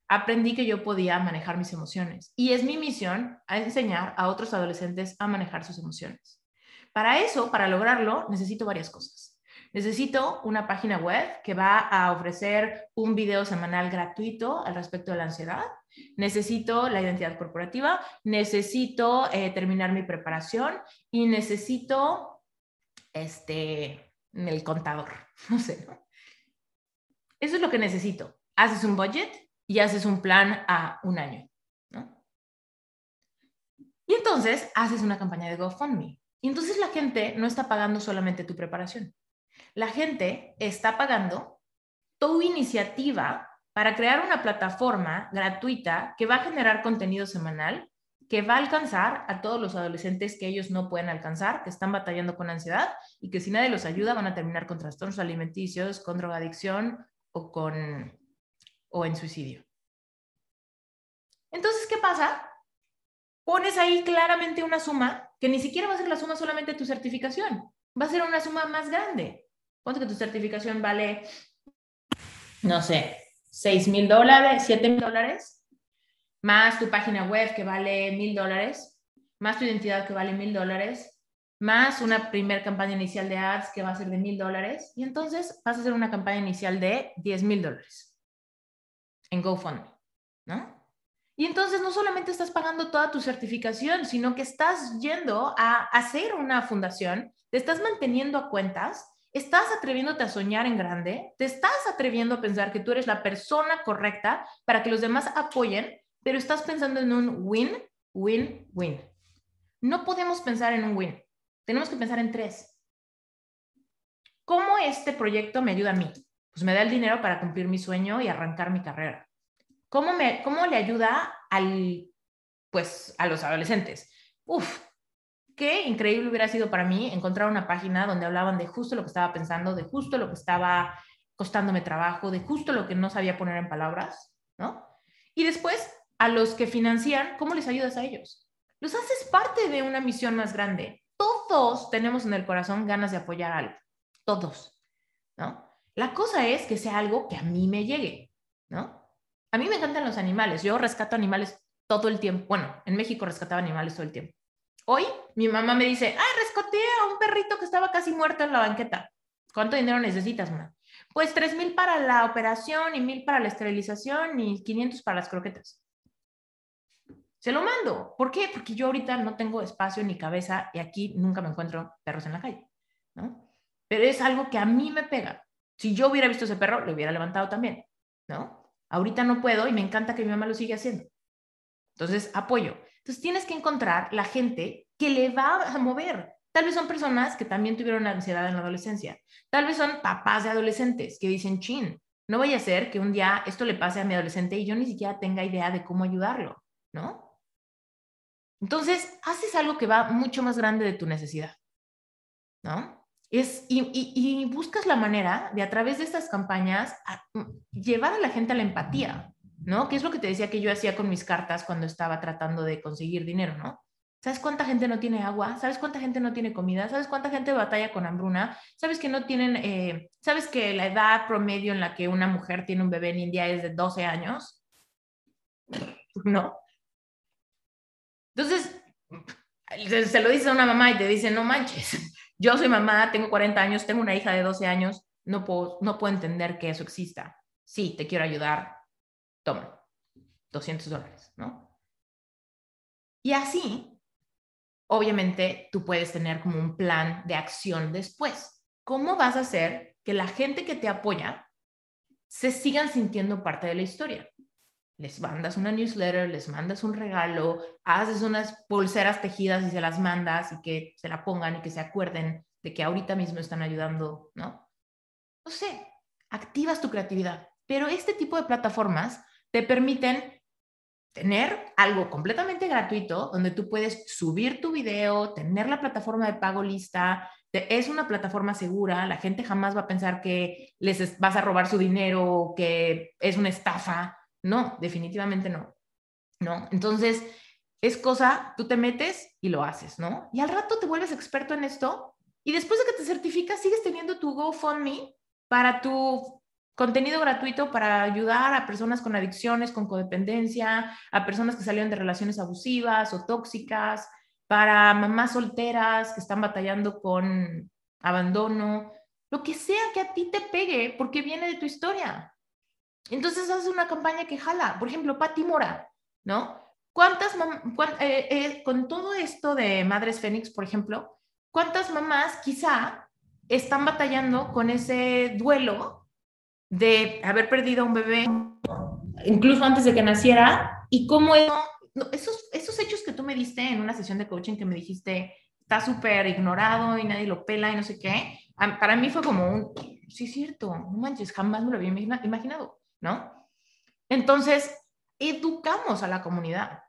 aprendí que yo podía manejar mis emociones. Y es mi misión enseñar a otros adolescentes a manejar sus emociones. Para eso, para lograrlo, necesito varias cosas. Necesito una página web que va a ofrecer un video semanal gratuito al respecto de la ansiedad. Necesito la identidad corporativa. Necesito eh, terminar mi preparación y necesito este, el contador, [LAUGHS] no sé. Eso es lo que necesito. Haces un budget y haces un plan a un año, ¿no? Y entonces haces una campaña de GoFundMe. Y entonces la gente no está pagando solamente tu preparación. La gente está pagando tu iniciativa para crear una plataforma gratuita que va a generar contenido semanal que va a alcanzar a todos los adolescentes que ellos no pueden alcanzar, que están batallando con ansiedad y que si nadie los ayuda van a terminar con trastornos alimenticios, con drogadicción o, con, o en suicidio. Entonces, ¿qué pasa? Pones ahí claramente una suma que ni siquiera va a ser la suma solamente de tu certificación, va a ser una suma más grande. Ponte que tu certificación vale, no sé, 6 mil dólares, 7 mil dólares más tu página web que vale mil dólares, más tu identidad que vale mil dólares, más una primera campaña inicial de ads que va a ser de mil dólares, y entonces vas a hacer una campaña inicial de 10 mil dólares en GoFundMe, ¿no? Y entonces no solamente estás pagando toda tu certificación, sino que estás yendo a hacer una fundación, te estás manteniendo a cuentas, estás atreviéndote a soñar en grande, te estás atreviendo a pensar que tú eres la persona correcta para que los demás apoyen pero estás pensando en un win, win, win. No podemos pensar en un win. Tenemos que pensar en tres. ¿Cómo este proyecto me ayuda a mí? Pues me da el dinero para cumplir mi sueño y arrancar mi carrera. ¿Cómo, me, cómo le ayuda al, pues, a los adolescentes? Uf, qué increíble hubiera sido para mí encontrar una página donde hablaban de justo lo que estaba pensando, de justo lo que estaba costándome trabajo, de justo lo que no sabía poner en palabras, ¿no? Y después a los que financian, ¿cómo les ayudas a ellos? Los haces parte de una misión más grande. Todos tenemos en el corazón ganas de apoyar algo. Todos, ¿no? La cosa es que sea algo que a mí me llegue, ¿no? A mí me encantan los animales. Yo rescato animales todo el tiempo. Bueno, en México rescataba animales todo el tiempo. Hoy mi mamá me dice, ah, rescaté a un perrito que estaba casi muerto en la banqueta. ¿Cuánto dinero necesitas, mamá? Pues tres mil para la operación y mil para la esterilización y 500 para las croquetas. Se lo mando. ¿Por qué? Porque yo ahorita no tengo espacio ni cabeza y aquí nunca me encuentro perros en la calle, ¿no? Pero es algo que a mí me pega. Si yo hubiera visto ese perro, lo hubiera levantado también, ¿no? Ahorita no puedo y me encanta que mi mamá lo siga haciendo. Entonces, apoyo. Entonces, tienes que encontrar la gente que le va a mover. Tal vez son personas que también tuvieron ansiedad en la adolescencia. Tal vez son papás de adolescentes que dicen, chin, no vaya a ser que un día esto le pase a mi adolescente y yo ni siquiera tenga idea de cómo ayudarlo, ¿no? Entonces, haces algo que va mucho más grande de tu necesidad, ¿no? Es, y, buscas la manera de a través de estas campañas mm, llevar a la gente a la empatía, ¿no? Que es lo que te decía que yo hacía con mis cartas cuando estaba tratando de conseguir dinero, ¿no? ¿Sabes cuánta gente no tiene agua? ¿Sabes cuánta gente no tiene comida? ¿Sabes cuánta gente batalla con hambruna? ¿Sabes que no tienen, eh, sabes que la edad promedio en la que una mujer tiene un bebé en India es de 12 años? [LAUGHS] ¿No? Entonces, se lo dice a una mamá y te dice, no manches, yo soy mamá, tengo 40 años, tengo una hija de 12 años, no puedo, no puedo entender que eso exista. Sí, te quiero ayudar, toma, 200 dólares, ¿no? Y así, obviamente, tú puedes tener como un plan de acción después. ¿Cómo vas a hacer que la gente que te apoya se sigan sintiendo parte de la historia? Les mandas una newsletter, les mandas un regalo, haces unas pulseras tejidas y se las mandas y que se la pongan y que se acuerden de que ahorita mismo están ayudando, ¿no? No sé, activas tu creatividad, pero este tipo de plataformas te permiten tener algo completamente gratuito donde tú puedes subir tu video, tener la plataforma de pago lista, es una plataforma segura, la gente jamás va a pensar que les vas a robar su dinero, que es una estafa, no, definitivamente no. ¿No? Entonces, es cosa, tú te metes y lo haces, ¿no? Y al rato te vuelves experto en esto y después de que te certificas, sigues teniendo tu GoFundMe para tu contenido gratuito para ayudar a personas con adicciones, con codependencia, a personas que salieron de relaciones abusivas o tóxicas, para mamás solteras que están batallando con abandono, lo que sea que a ti te pegue porque viene de tu historia. Entonces haces una campaña que jala. Por ejemplo, Pati Mora, ¿no? ¿Cuántas, eh, eh, con todo esto de Madres Fénix, por ejemplo, cuántas mamás quizá están batallando con ese duelo de haber perdido a un bebé, incluso antes de que naciera, y cómo esos, esos hechos que tú me diste en una sesión de coaching que me dijiste, está súper ignorado y nadie lo pela y no sé qué, para mí fue como un, sí es cierto, no manches, jamás me lo había imaginado, ¿no? Entonces, educamos a la comunidad,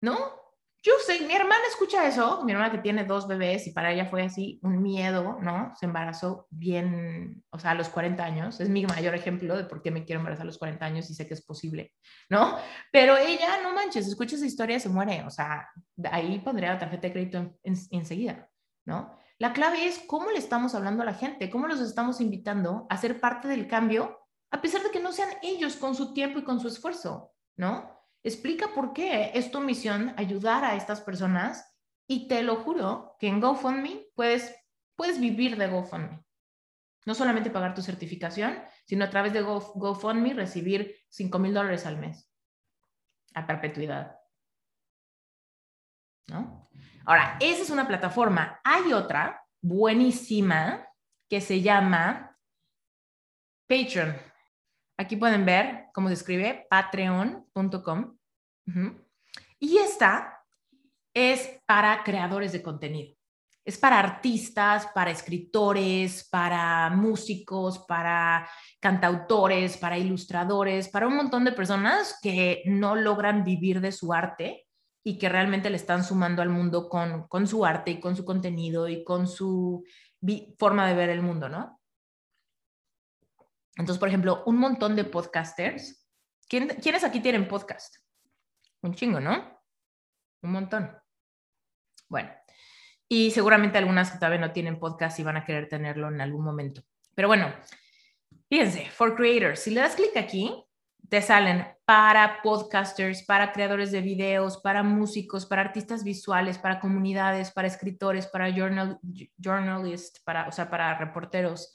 ¿no? Yo sé, mi hermana escucha eso, mi hermana que tiene dos bebés y para ella fue así un miedo, ¿no? Se embarazó bien, o sea, a los 40 años, es mi mayor ejemplo de por qué me quiero embarazar a los 40 años y sé que es posible, ¿no? Pero ella, no manches, escucha esa historia se muere, o sea, ahí pondría la tarjeta de crédito enseguida, ¿no? La clave es cómo le estamos hablando a la gente, cómo los estamos invitando a ser parte del cambio, a pesar de que no sean ellos con su tiempo y con su esfuerzo, ¿no? Explica por qué es tu misión ayudar a estas personas y te lo juro que en GoFundMe puedes, puedes vivir de GoFundMe. No solamente pagar tu certificación, sino a través de GoFundMe recibir 5 mil dólares al mes a perpetuidad. ¿No? Ahora, esa es una plataforma. Hay otra buenísima que se llama Patreon. Aquí pueden ver cómo se escribe patreon.com. Y esta es para creadores de contenido. Es para artistas, para escritores, para músicos, para cantautores, para ilustradores, para un montón de personas que no logran vivir de su arte y que realmente le están sumando al mundo con, con su arte y con su contenido y con su forma de ver el mundo, ¿no? Entonces, por ejemplo, un montón de podcasters. ¿Quiénes aquí tienen podcast? Un chingo, ¿no? Un montón. Bueno, y seguramente algunas todavía no tienen podcast y van a querer tenerlo en algún momento. Pero bueno, fíjense, for creators, si le das clic aquí, te salen para podcasters, para creadores de videos, para músicos, para artistas visuales, para comunidades, para escritores, para journal, journalists, para, o sea, para reporteros,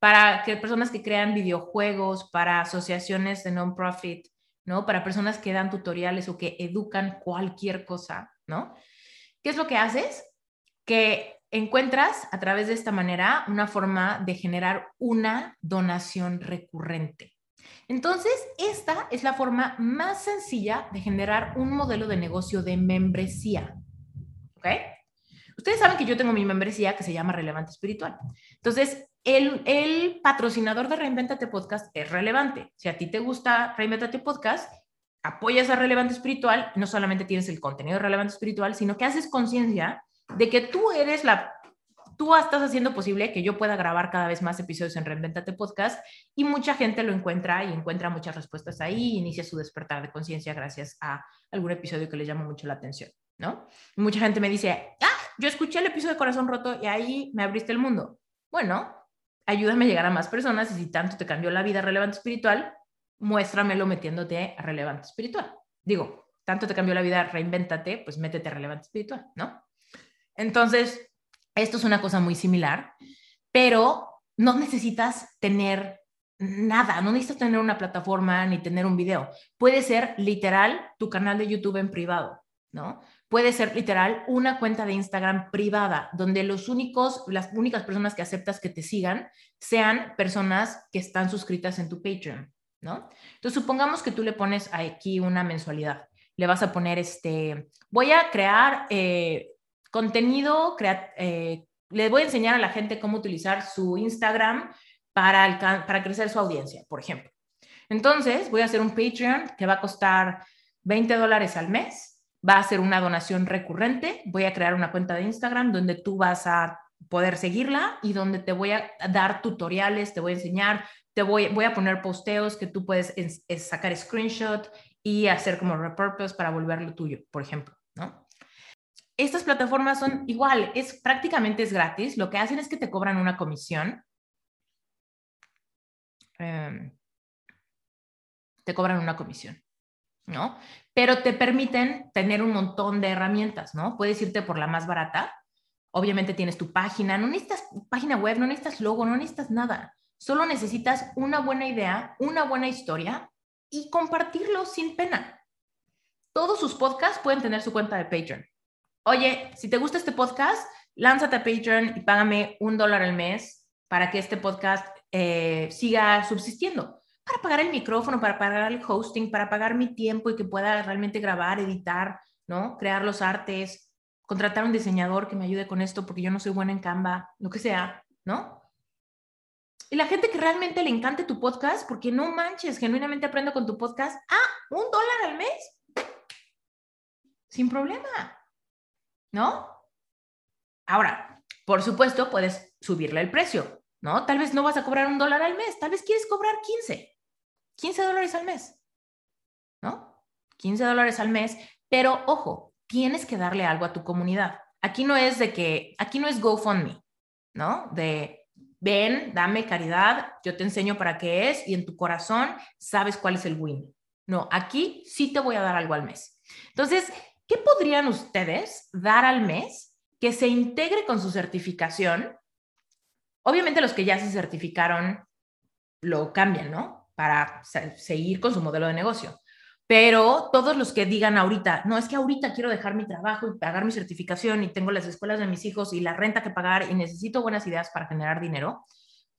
para que personas que crean videojuegos, para asociaciones de non-profit, ¿no? Para personas que dan tutoriales o que educan cualquier cosa, ¿no? ¿Qué es lo que haces? Que encuentras a través de esta manera una forma de generar una donación recurrente. Entonces, esta es la forma más sencilla de generar un modelo de negocio de membresía. ¿Ok? Ustedes saben que yo tengo mi membresía que se llama Relevante Espiritual. Entonces, el, patrocinador de Reinventate Podcast es relevante. Si a ti te gusta Reinventate Podcast, apoyas a Relevante Espiritual, no solamente tienes el contenido de Relevante Espiritual, sino que haces conciencia de que tú eres la, tú estás haciendo posible que yo pueda grabar cada vez más episodios en Reinventate Podcast y mucha gente lo encuentra y encuentra muchas respuestas ahí, inicia su despertar de conciencia gracias a algún episodio que le llama mucho la atención, ¿no? mucha gente me dice, ah, yo escuché el episodio de Corazón Roto y ahí me abriste el mundo. Bueno, ayúdame a llegar a más personas y si tanto te cambió la vida relevante espiritual, muéstramelo metiéndote a relevante espiritual. Digo, tanto te cambió la vida, reinvéntate, pues métete a relevante espiritual, ¿no? Entonces, esto es una cosa muy similar, pero no necesitas tener nada, no necesitas tener una plataforma ni tener un video. Puede ser literal tu canal de YouTube en privado, ¿no? Puede ser literal una cuenta de Instagram privada, donde los únicos, las únicas personas que aceptas que te sigan sean personas que están suscritas en tu Patreon, ¿no? Entonces, supongamos que tú le pones aquí una mensualidad. Le vas a poner este, voy a crear eh, contenido, eh, le voy a enseñar a la gente cómo utilizar su Instagram para, para crecer su audiencia, por ejemplo. Entonces, voy a hacer un Patreon que va a costar 20 dólares al mes va a ser una donación recurrente. Voy a crear una cuenta de Instagram donde tú vas a poder seguirla y donde te voy a dar tutoriales, te voy a enseñar, te voy, a poner posteos que tú puedes sacar screenshot y hacer como repurpose para volverlo tuyo, por ejemplo, ¿no? Estas plataformas son igual, es prácticamente es gratis. Lo que hacen es que te cobran una comisión. Em, te cobran una comisión. ¿No? Pero te permiten tener un montón de herramientas, ¿no? Puedes irte por la más barata. Obviamente tienes tu página, no necesitas página web, no necesitas logo, no necesitas nada. Solo necesitas una buena idea, una buena historia y compartirlo sin pena. Todos sus podcasts pueden tener su cuenta de Patreon. Oye, si te gusta este podcast, lánzate a Patreon y págame un dólar al mes para que este podcast eh, siga subsistiendo. Para pagar el micrófono, para pagar el hosting, para pagar mi tiempo y que pueda realmente grabar, editar, ¿no? Crear los artes, contratar un diseñador que me ayude con esto porque yo no soy buena en Canva, lo que sea, ¿no? Y la gente que realmente le encante tu podcast, porque no manches, genuinamente aprendo con tu podcast, ah, un dólar al mes, sin problema, ¿no? Ahora, por supuesto, puedes subirle el precio, ¿no? Tal vez no vas a cobrar un dólar al mes, tal vez quieres cobrar 15, 15 dólares al mes, ¿no? 15 dólares al mes, pero ojo, tienes que darle algo a tu comunidad. Aquí no es de que, aquí no es GoFundMe, ¿no? De ven, dame caridad, yo te enseño para qué es y en tu corazón sabes cuál es el win. No, aquí sí te voy a dar algo al mes. Entonces, ¿qué podrían ustedes dar al mes que se integre con su certificación? Obviamente los que ya se certificaron lo cambian, ¿no? Para seguir con su modelo de negocio. Pero todos los que digan ahorita, no, es que ahorita quiero dejar mi trabajo y pagar mi certificación y tengo las escuelas de mis hijos y la renta que pagar y necesito buenas ideas para generar dinero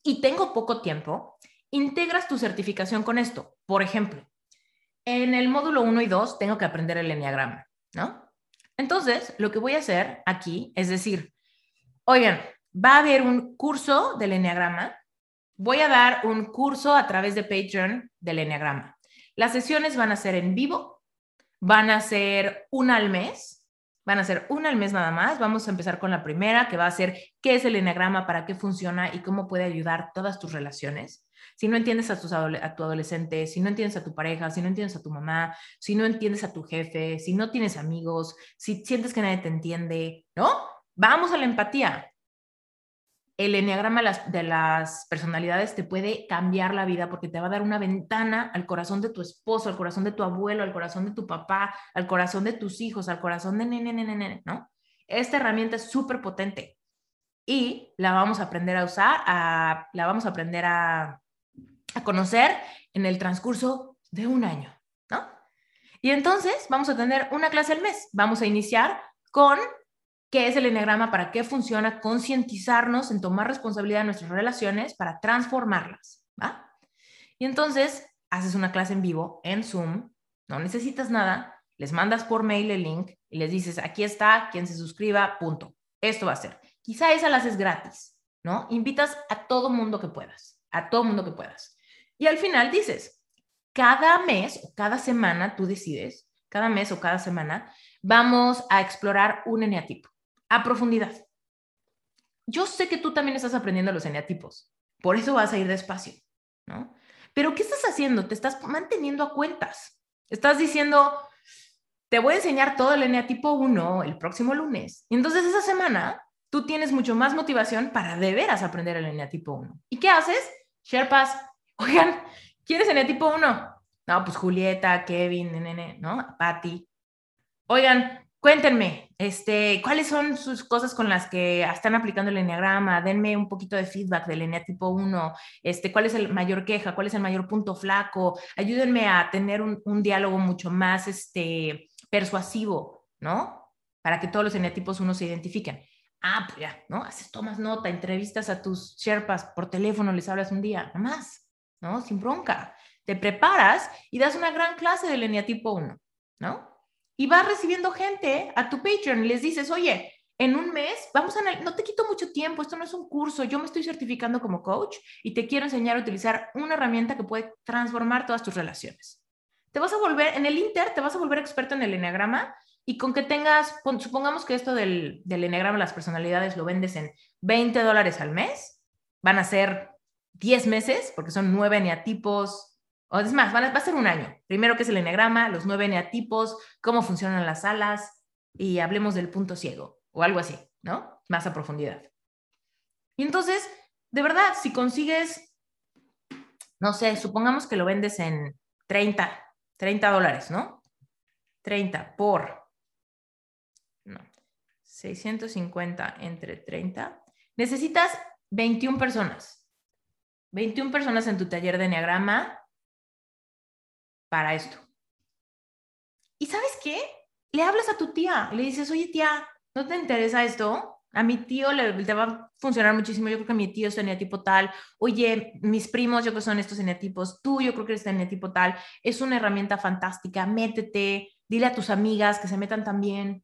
y tengo poco tiempo, integras tu certificación con esto. Por ejemplo, en el módulo 1 y 2 tengo que aprender el enneagrama, ¿no? Entonces, lo que voy a hacer aquí es decir, oigan, va a haber un curso del enneagrama, voy a dar un curso a través de Patreon del enneagrama las sesiones van a ser en vivo, van a ser una al mes, van a ser una al mes nada más. Vamos a empezar con la primera, que va a ser qué es el enagrama, para qué funciona y cómo puede ayudar todas tus relaciones. Si no entiendes a, tus a tu adolescente, si no entiendes a tu pareja, si no entiendes a tu mamá, si no entiendes a tu jefe, si no tienes amigos, si sientes que nadie te entiende, ¿no? Vamos a la empatía el enneagrama de las personalidades te puede cambiar la vida porque te va a dar una ventana al corazón de tu esposo, al corazón de tu abuelo, al corazón de tu papá, al corazón de tus hijos, al corazón de nene, nene, nene, ¿no? Esta herramienta es súper potente y la vamos a aprender a usar, la vamos a aprender a, a conocer en el transcurso de un año, ¿no? Y entonces vamos a tener una clase al mes. Vamos a iniciar con qué es el enneagrama, para qué funciona, concientizarnos en tomar responsabilidad de nuestras relaciones para transformarlas, ¿va? Y entonces haces una clase en vivo en Zoom, no necesitas nada, les mandas por mail el link y les dices, aquí está, quien se suscriba, punto. Esto va a ser. Quizá esa la haces gratis, ¿no? Invitas a todo mundo que puedas, a todo mundo que puedas. Y al final dices, cada mes o cada semana, tú decides, cada mes o cada semana, vamos a explorar un eneatipo a profundidad. Yo sé que tú también estás aprendiendo los eneatipos, por eso vas a ir despacio, ¿no? Pero ¿qué estás haciendo? Te estás manteniendo a cuentas. Estás diciendo, te voy a enseñar todo el eneatipo 1 el próximo lunes. Y entonces esa semana tú tienes mucho más motivación para de veras aprender el eneatipo 1. ¿Y qué haces? Sherpas, oigan, ¿quieres eneatipo 1? No, pues Julieta, Kevin, nene, ¿no? Patty. Oigan, Cuéntenme, este, ¿cuáles son sus cosas con las que están aplicando el enneagrama? Denme un poquito de feedback del tipo 1, este, ¿cuál es el mayor queja? ¿Cuál es el mayor punto flaco? Ayúdenme a tener un, diálogo mucho más este, persuasivo, ¿no? Para que todos los eneatipos 1 se identifiquen. Ah, pues ya, ¿no? Haces, tomas nota, entrevistas a tus Sherpas por teléfono, les hablas un día, nada más, ¿no? Sin bronca. Te preparas y das una gran clase del eneatipo 1, ¿no? Y vas recibiendo gente a tu Patreon y les dices, oye, en un mes, vamos a, no te quito mucho tiempo, esto no es un curso, yo me estoy certificando como coach y te quiero enseñar a utilizar una herramienta que puede transformar todas tus relaciones. Te vas a volver, en el Inter, te vas a volver experto en el Enneagrama y con que tengas, supongamos que esto del, del Enneagrama, las personalidades, lo vendes en 20 dólares al mes, van a ser 10 meses, porque son 9 eneatipos, o es más, va a ser un año. Primero, ¿qué es el enegrama? Los nueve eneatipos, cómo funcionan las alas y hablemos del punto ciego o algo así, ¿no? Más a profundidad. Y entonces, de verdad, si consigues, no sé, supongamos que lo vendes en 30, 30 dólares, ¿no? 30 por, no, 650 entre 30. Necesitas 21 personas. 21 personas en tu taller de enneagrama para esto. ¿Y sabes qué? Le hablas a tu tía y le dices, oye tía, ¿no te interesa esto? A mi tío le, va a funcionar muchísimo. Yo creo que mi tío es eneatipo tal. Oye, mis primos, yo creo que son estos eneatipos. Tú, yo creo que eres eneatipo tal. Es una herramienta fantástica. Métete. Dile a tus amigas que se metan también.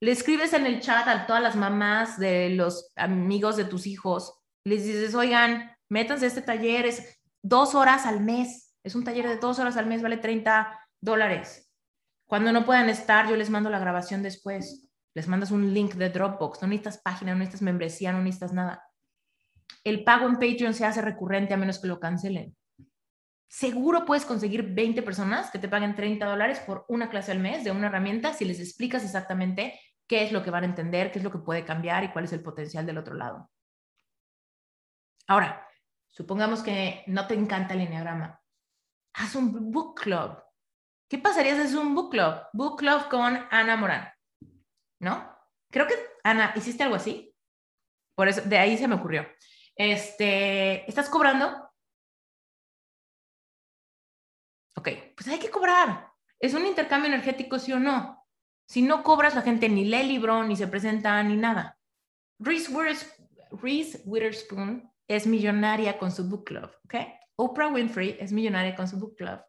Le escribes en el chat a todas las mamás de los amigos de tus hijos. Les dices, oigan, métanse a este taller. Es dos horas al mes. Es un taller de dos horas al mes, vale 30 dólares. Cuando no puedan estar, yo les mando la grabación después les mandas un link de Dropbox, no necesitas página, no necesitas membresía, no necesitas nada. El pago en Patreon se hace recurrente a menos que lo cancelen. Seguro puedes conseguir 20 personas que te paguen 30 dólares por una clase al mes de una herramienta si les explicas exactamente qué es lo que van a entender, qué es lo que puede cambiar y cuál es el potencial del otro lado. Ahora, supongamos que no te encanta el enneagrama. Haz un book club. ¿Qué pasaría si haces un book club? Book club con Ana Morán. ¿no? Creo que, Ana, ¿hiciste algo así? Por eso, de ahí se me ocurrió. Este, ¿estás cobrando? Ok, pues hay que cobrar. ¿Es un intercambio energético, sí o no? Si no cobras, la gente ni lee libro, ni se presenta, ni nada. Reese, Witherspoon es millonaria con su book club, ¿ok? Oprah Winfrey es millonaria con su book club.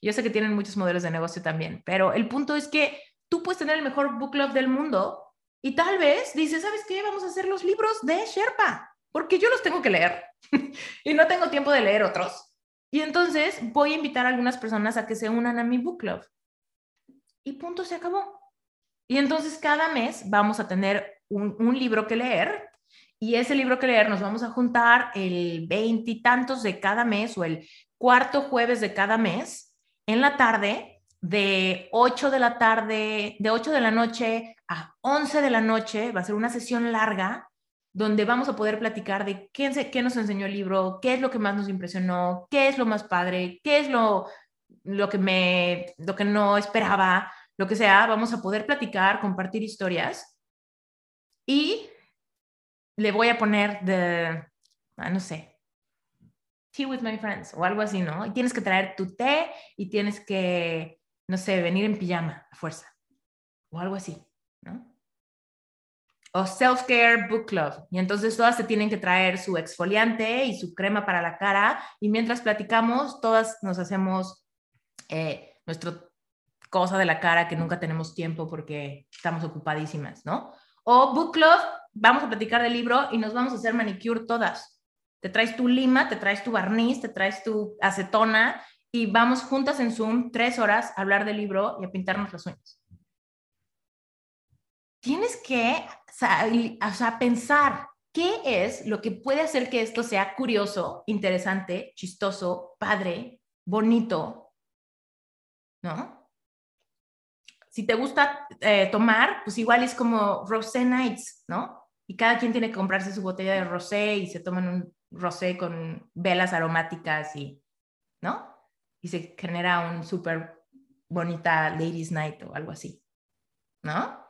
Yo sé que tienen muchos modelos de negocio también, pero el punto es que tú puedes tener el mejor book club del mundo y tal vez dices, ¿sabes qué? Vamos a hacer los libros de Sherpa, porque yo los tengo que leer [LAUGHS] y no tengo tiempo de leer otros. Y entonces voy a invitar a algunas personas a que se unan a mi book club. Y punto, se acabó. Y entonces cada mes vamos a tener un, un libro que leer y ese libro que leer nos vamos a juntar el veintitantos de cada mes o el cuarto jueves de cada mes en la tarde de 8 de la tarde, de 8 de la noche a 11 de la noche, va a ser una sesión larga donde vamos a poder platicar de qué, qué nos enseñó el libro, qué es lo que más nos impresionó, qué es lo más padre, qué es lo, lo, que, me, lo que no esperaba, lo que sea, vamos a poder platicar, compartir historias. Y le voy a poner de, ah, no sé, tea with my friends o algo así, ¿no? Y tienes que traer tu té y tienes que no sé, venir en pijama a fuerza o algo así, ¿no? O self-care book club. Y entonces todas se tienen que traer su exfoliante y su crema para la cara. Y mientras platicamos, todas nos hacemos eh, nuestra cosa de la cara que nunca tenemos tiempo porque estamos ocupadísimas, ¿no? O book club, vamos a platicar del libro y nos vamos a hacer manicure todas. Te traes tu lima, te traes tu barniz, te traes tu acetona y vamos juntas en Zoom tres horas a hablar del libro y a pintarnos las uñas. Tienes que pensar qué es lo que puede hacer que esto sea curioso, interesante, chistoso, padre, bonito, ¿no? Si te gusta eh, tomar, pues igual es como Rosé Nights, ¿no? Y cada quien tiene que comprarse su botella de rosé y se toman un rosé con velas aromáticas y, ¿no? y se genera un súper bonita Ladies Night o algo así, ¿no?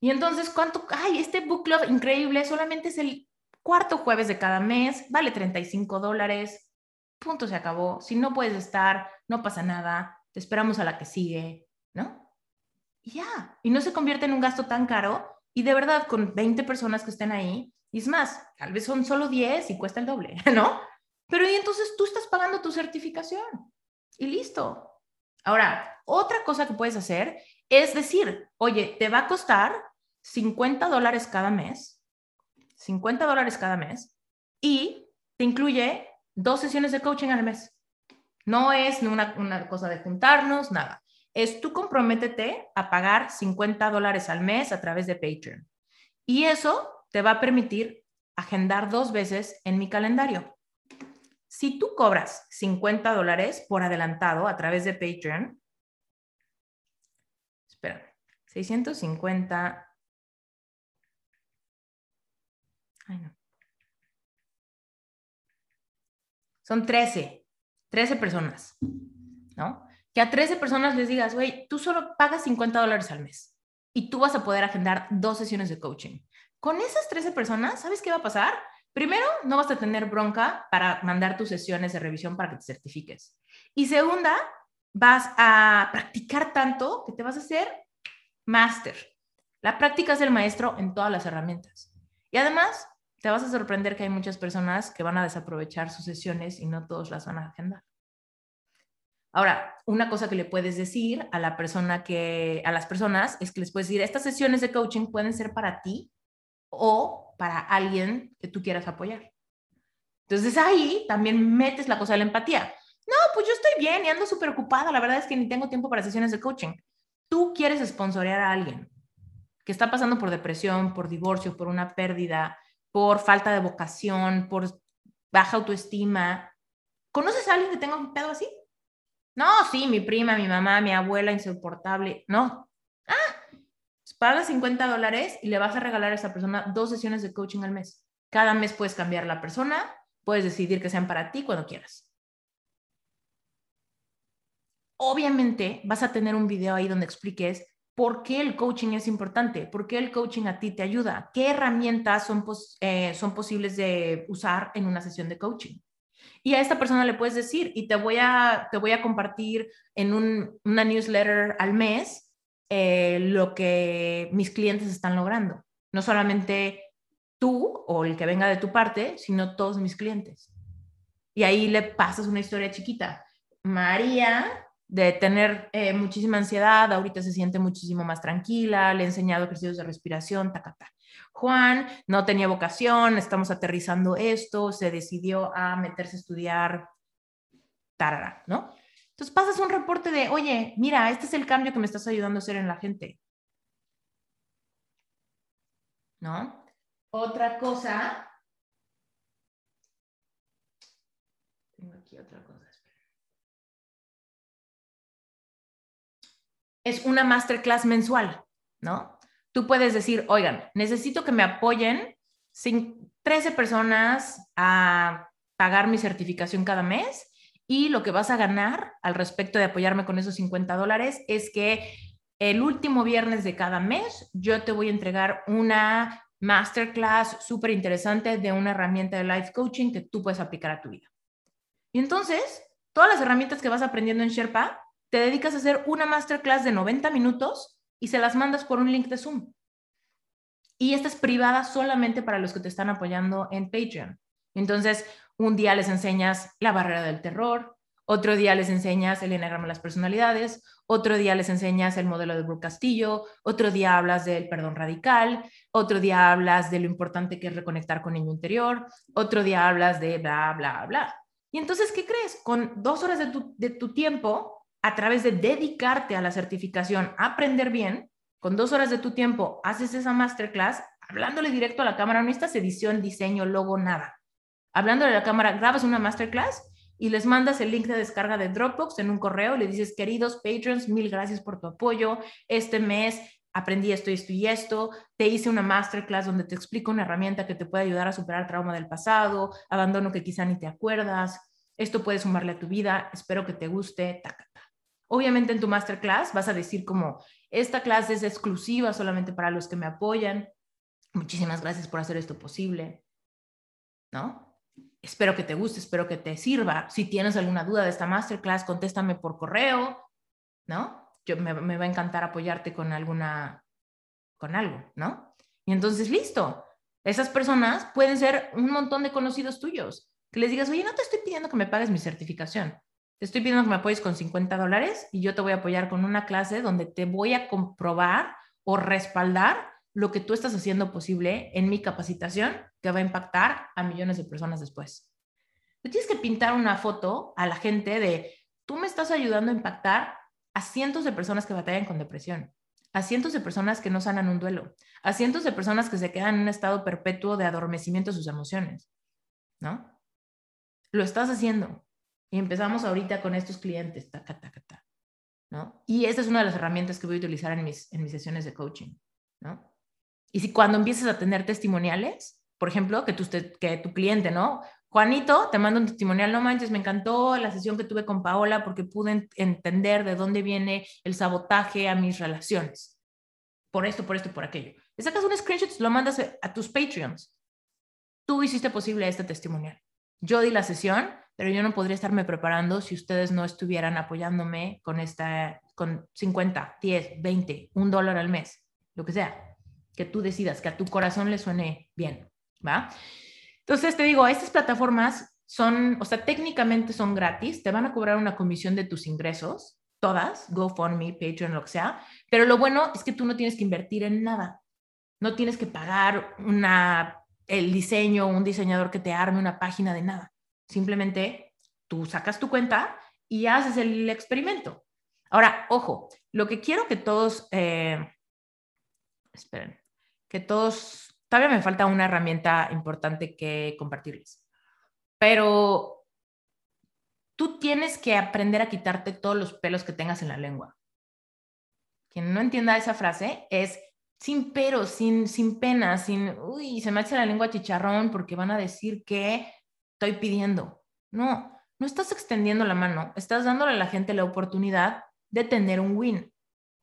Y entonces, ¿cuánto? Ay, este book club increíble, solamente es el cuarto jueves de cada mes, vale 35 dólares, punto, se acabó. Si no puedes estar, no pasa nada, te esperamos a la que sigue, ¿no? Y ya, y no se convierte en un gasto tan caro y de verdad con 20 personas que estén ahí, y es más, tal vez son solo 10 y cuesta el doble, [LAUGHS] ¿no? Pero y entonces tú estás pagando tu certificación y listo. Ahora, otra cosa que puedes hacer es decir, oye, te va a costar 50 dólares cada mes, 50 dólares cada mes, y te incluye dos sesiones de coaching al mes. No es una, una cosa de juntarnos, nada. Es tú comprométete a pagar 50 dólares al mes a través de Patreon. Y eso te va a permitir agendar dos veces en mi calendario. Si tú cobras 50 dólares por adelantado a través de Patreon, espera, 650. Ay, no. Son 13, 13 personas, ¿no? Que a 13 personas les digas, güey, tú solo pagas 50 dólares al mes y tú vas a poder agendar dos sesiones de coaching. Con esas 13 personas, ¿sabes qué va a pasar? Primero, no vas a tener bronca para mandar tus sesiones de revisión para que te certifiques. Y segunda, vas a practicar tanto que te vas a hacer máster. La práctica es el maestro en todas las herramientas. Y además, te vas a sorprender que hay muchas personas que van a desaprovechar sus sesiones y no todos las van a agendar. Ahora, una cosa que le puedes decir a la persona que, a las personas es que les puedes decir, estas sesiones de coaching pueden ser para ti o para alguien que tú quieras apoyar. Entonces ahí también metes la cosa de la empatía. No, pues yo estoy bien y ando súper ocupada. La verdad es que ni tengo tiempo para sesiones de coaching. Tú quieres sponsorear a alguien que está pasando por depresión, por divorcio, por una pérdida, por falta de vocación, por baja autoestima. ¿Conoces a alguien que tenga un pedo así? No, sí, mi prima, mi mamá, mi abuela insoportable. No. Ah, pues paga 50 dólares y le vas a regalar a esa persona dos sesiones de coaching al mes. Cada mes puedes cambiar la persona, puedes decidir que sean para ti cuando quieras. Obviamente vas a tener un video ahí donde expliques por qué el coaching es importante, por qué el coaching a ti te ayuda, qué herramientas son, eh, son posibles de usar en una sesión de coaching. Y a esta persona le puedes decir, y te voy a, te voy a compartir en una newsletter al mes eh, lo que mis clientes están logrando. No solamente tú o el que venga de tu parte, sino todos mis clientes. Y ahí le pasas una historia chiquita. María, de tener eh, muchísima ansiedad, ahorita se siente muchísimo más tranquila, le he enseñado ejercicios de respiración, ta, ta. Juan no tenía vocación, estamos aterrizando esto, se decidió a meterse a estudiar, tarara, ¿no? Entonces pasas un reporte de, oye, mira, este es el cambio que me estás ayudando a hacer en la gente. ¿No? Otra cosa. Tengo aquí otra cosa. Es una masterclass mensual, ¿no? Tú puedes decir, oigan, necesito que me apoyen sin 13 personas a pagar mi certificación cada mes y lo que vas a ganar al respecto de apoyarme con esos 50 dólares es que el último viernes de cada mes yo te voy a entregar una masterclass súper interesante de una herramienta de life coaching que tú puedes aplicar a tu vida. Y entonces, todas las herramientas que vas aprendiendo en Sherpa, te dedicas a hacer una masterclass de 90 minutos y se las mandas por un link de Zoom. Y esta es privada solamente para los que te están apoyando en Patreon. Entonces, un día les enseñas la barrera del terror, otro día les enseñas el enagrama de las personalidades, otro día les enseñas el modelo de Brooke Castillo, otro día hablas del perdón radical, otro día hablas de lo importante que es reconectar con niño interior, otro día hablas de bla, bla, bla. Y entonces, ¿qué crees? Con dos horas de tu, de tu tiempo, a través de dedicarte a la certificación, aprender bien, con dos horas de tu tiempo, haces esa masterclass, hablándole directo a la cámara, no necesitas edición, diseño, logo, nada. Hablándole a la cámara, grabas una masterclass y les mandas el link de descarga de Dropbox en un correo, le dices, queridos patrons, mil gracias por tu apoyo. Este mes aprendí esto y esto y esto, te hice una masterclass donde te explico una herramienta que te puede ayudar a superar trauma del pasado, abandono que quizá ni te acuerdas. Esto puede sumarle a tu vida, espero que te guste. Taca. Obviamente en tu masterclass vas a decir como, esta clase es exclusiva solamente para los que me apoyan. Muchísimas gracias por hacer esto posible. ¿No? Espero que te guste, espero que te sirva. Si tienes alguna duda de esta masterclass, contéstame por correo, ¿no? Yo me, va a encantar apoyarte con alguna, con algo, ¿no? Y entonces, listo. Esas personas pueden ser un montón de conocidos tuyos. Que les digas, oye, no te estoy pidiendo que me pagues mi certificación te estoy pidiendo que me apoyes con 50 dólares y yo te voy a apoyar con una clase donde te voy a comprobar o respaldar lo que tú estás haciendo posible en mi capacitación que va a impactar a millones de personas después. Tú tienes que pintar una foto a la gente de, tú me estás ayudando a impactar a cientos de personas que batallan con depresión, a cientos de personas que no sanan un duelo, a cientos de personas que se quedan en un estado perpetuo de adormecimiento de sus emociones, ¿no? Lo estás haciendo. Y empezamos ahorita con estos clientes, taca, taca, taca, ¿no? Y esta es una de las herramientas que voy a utilizar en mis, en mis sesiones de coaching, ¿no? Y si cuando empieces a tener testimoniales, por ejemplo, que tu, que tu cliente, ¿no? Juanito, te mando un testimonial, no manches, me encantó la sesión que tuve con Paola porque pude entender de dónde viene el sabotaje a mis relaciones. Por esto, por esto, por aquello. Le sacas un screenshot, lo mandas a tus Patreons. Tú hiciste posible este testimonial. Yo di la sesión, pero yo no podría estarme preparando si ustedes no estuvieran apoyándome con esta, con 50, 10, 20, un dólar al mes, lo que sea, que tú decidas, que a tu corazón le suene bien, ¿va? Entonces te digo, estas plataformas son, o sea, técnicamente son gratis, te van a cobrar una comisión de tus ingresos, todas, GoFundMe, Patreon, lo que sea, pero lo bueno es que tú no tienes que invertir en nada. No tienes que pagar una, el diseño, un diseñador que te arme una página de nada. Simplemente tú sacas tu cuenta y haces el experimento. Ahora, ojo, lo que quiero que todos, eh, esperen, que todos, todavía me falta una herramienta importante que compartirles, pero tú tienes que aprender a quitarte todos los pelos que tengas en la lengua. Quien no entienda esa frase es sin peros, sin, sin pena, sin, uy, se me hace la lengua chicharrón porque van a decir que estoy pidiendo. No, no estás extendiendo la mano, estás dándole a la gente la oportunidad de tener un win.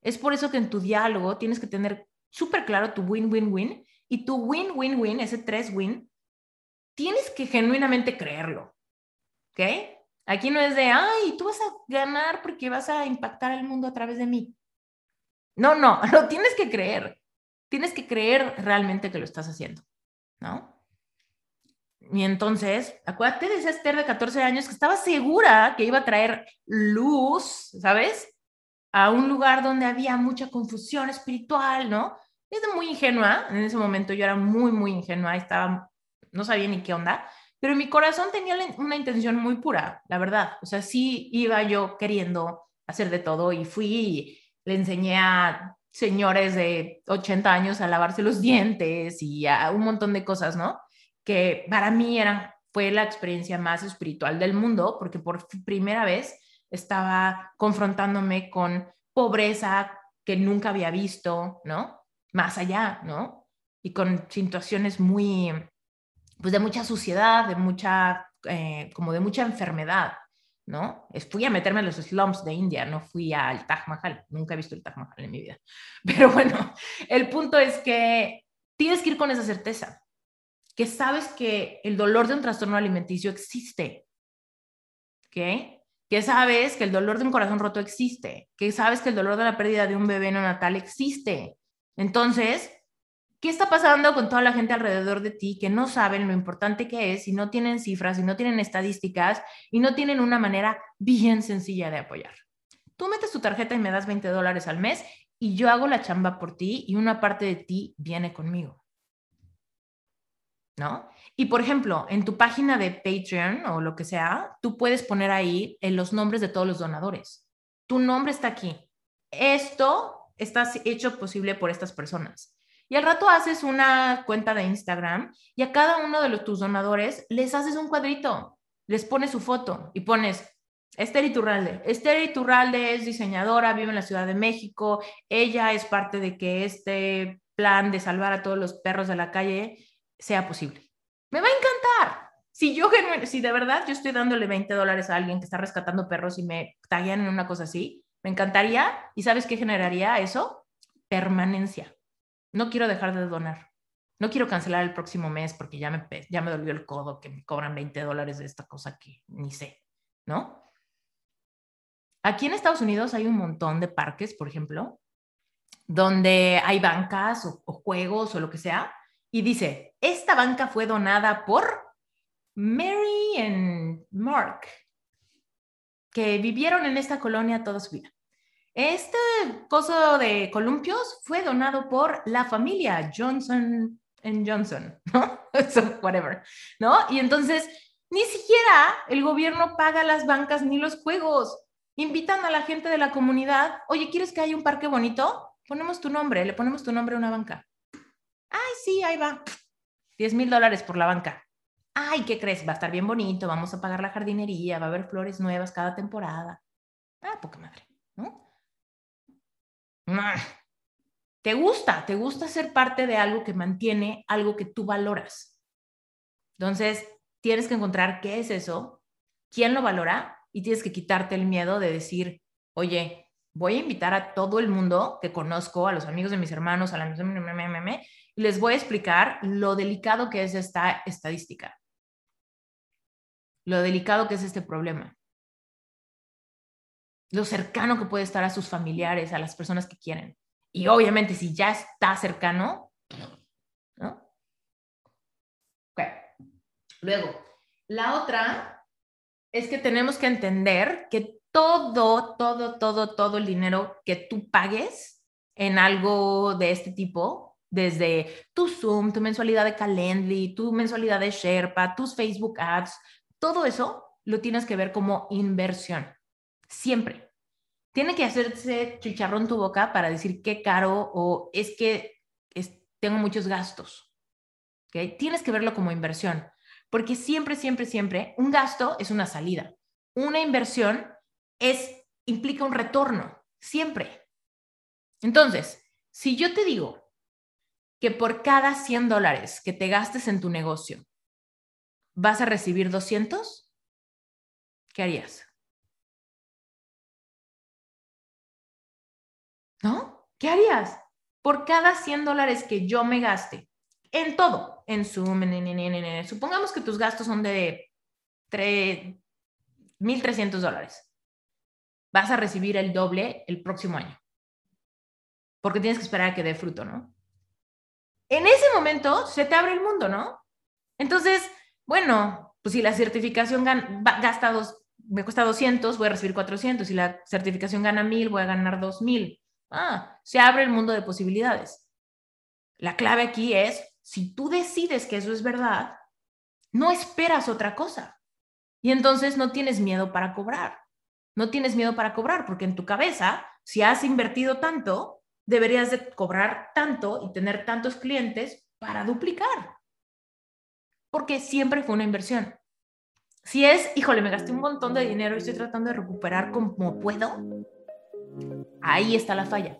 Es por eso que en tu diálogo tienes que tener súper claro tu win-win-win y tu win-win-win, ese tres win, tienes que genuinamente creerlo. ¿Ok? Aquí no es de, ay, tú vas a ganar porque vas a impactar al mundo a través de mí. No, no, [LAUGHS] lo tienes que creer tienes que creer realmente que lo estás haciendo, ¿no? Y entonces, acuérdate de esa Esther de 14 años que estaba segura que iba a traer luz, ¿sabes? A un lugar donde había mucha confusión espiritual, ¿no? Es muy ingenua, en ese momento yo era muy, muy ingenua, estaba, no sabía ni qué onda, pero mi corazón tenía una intención muy pura, la verdad. O sea, sí iba yo queriendo hacer de todo y fui y le enseñé a señores de 80 años a lavarse los dientes y a un montón de cosas, ¿no? Que para mí eran, fue la experiencia más espiritual del mundo, porque por primera vez estaba confrontándome con pobreza que nunca había visto, ¿no? Más allá, ¿no? Y con situaciones muy, pues de mucha suciedad, de mucha, eh, como de mucha enfermedad, ¿no? Fui a meterme en los slums de India, no fui al Taj Mahal, nunca he visto el Taj Mahal en mi vida. [LAUGHS] Pero bueno, el punto es que tienes que ir con esa certeza, que sabes que el dolor de un trastorno alimenticio existe, ¿ok? Que sabes que el dolor de un corazón roto existe, que sabes que el dolor de la pérdida de un bebé neonatal existe. Entonces, ¿Qué está pasando con toda la gente alrededor de ti que no saben lo importante que es y no tienen cifras y no tienen estadísticas y no tienen una manera bien sencilla de apoyar? Tú metes tu tarjeta y me das 20 dólares al mes y yo hago la chamba por ti y una parte de ti viene conmigo. Y por ejemplo, en tu página de Patreon o lo que sea, tú puedes poner ahí en los nombres de todos los donadores. Tu nombre está aquí. Esto está hecho posible por estas personas. Y al rato haces una cuenta de Instagram y a cada uno de los, tus donadores les haces un cuadrito, les pones su foto y pones Esther Iturralde. Esther Iturralde es diseñadora, vive en la Ciudad de México. Ella es parte de que este plan de salvar a todos los perros de la calle sea posible. Me va a encantar. Si yo, si de verdad yo estoy dándole 20 dólares a alguien que está rescatando perros y me taguean en una cosa así, me encantaría. ¿Y sabes qué generaría eso? Permanencia no quiero dejar de donar. No quiero cancelar el próximo mes porque ya me, ya me dolió el codo que me cobran 20 dólares de esta cosa que ni sé, ¿no? Aquí en Estados Unidos hay un montón de parques, por ejemplo, donde hay bancas o juegos o lo que sea, y dice, esta banca fue donada por Mary y Mark, que vivieron en esta colonia toda su vida. Este coso de columpios fue donado por la familia Johnson Johnson, [LAUGHS] ¿no? whatever, ¿no? Y entonces, ni siquiera el gobierno paga las bancas ni los juegos. Invitan a la gente de la comunidad, oye, ¿quieres que haya un parque bonito? Ponemos tu nombre, le ponemos tu nombre a una banca. Ay, sí, ahí va. 10 mil dólares por la banca. Ay, ¿qué crees? Va a estar bien bonito, vamos a pagar la jardinería, va a haber flores nuevas cada temporada. Ah, poca madre, ¿no? Te gusta, te gusta ser parte de algo que mantiene algo que tú valoras. Entonces, tienes que encontrar qué es eso, quién lo valora y tienes que quitarte el miedo de decir, oye, voy a invitar a todo el mundo que conozco, a los amigos de mis hermanos, a la les voy a explicar lo delicado que es esta estadística, lo delicado que es este problema lo cercano que puede estar a sus familiares, a las personas que quieren. Y obviamente si ya está cercano, ¿no? Luego, la otra es que tenemos que entender que todo, todo, todo, todo el dinero que tú pagues en algo de este tipo, desde tu Zoom, tu mensualidad de Calendly, tu mensualidad de Sherpa, tus Facebook Ads, todo eso lo tienes que ver como inversión. Siempre. Tiene que hacerse chicharrón tu boca para decir qué caro o es que tengo muchos gastos. ¿Okay? Tienes que verlo como inversión, porque siempre, siempre, siempre un gasto es una salida. Una inversión es, implica un retorno, siempre. Entonces, si yo te digo que por cada 100 dólares que te gastes en tu negocio, vas a recibir 200, ¿qué harías? ¿No? ¿Qué harías? Por cada 100 dólares que yo me gaste en todo, en en, supongamos que tus gastos son de 1.300 dólares vas a recibir el doble el próximo año. Porque tienes que esperar a que dé fruto, ¿no? En ese momento se te abre el mundo, ¿no? Entonces, bueno, pues si la certificación gasta dos, me cuesta 200, voy a recibir 400. Si la certificación gana 1000, voy a ganar 2000. Ah, se abre el mundo de posibilidades. La clave aquí es, si tú decides que eso es verdad, no esperas otra cosa. Y entonces no tienes miedo para cobrar no tienes miedo para cobrar, porque en tu cabeza, si has invertido tanto, deberías de cobrar tanto y tener tantos clientes para duplicar. Porque siempre fue una inversión. Si es, híjole, me gasté un montón de dinero y estoy tratando de recuperar como puedo, ahí está la falla.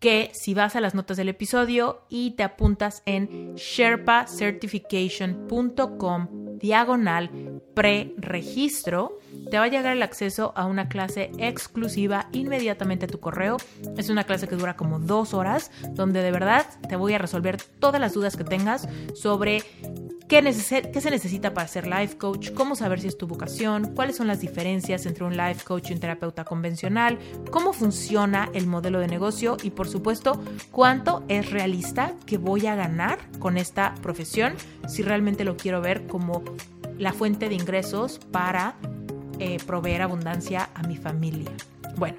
que si vas a las notas del episodio y te apuntas en sherpacertification.com diagonal pre-registro, te va a llegar el acceso a una clase exclusiva inmediatamente a tu correo. Es una clase que dura como dos horas, donde de verdad te voy a resolver todas las dudas que tengas sobre ¿Qué, ¿Qué, se necesita para ser life coach? ¿Cómo saber si es tu vocación? ¿Cuáles son las diferencias entre un life coach y un terapeuta convencional? ¿Cómo funciona el modelo de negocio? Y por supuesto, ¿cuánto es realista que voy a ganar con esta profesión si realmente lo quiero ver como la fuente de ingresos para eh, proveer abundancia a mi familia? Bueno,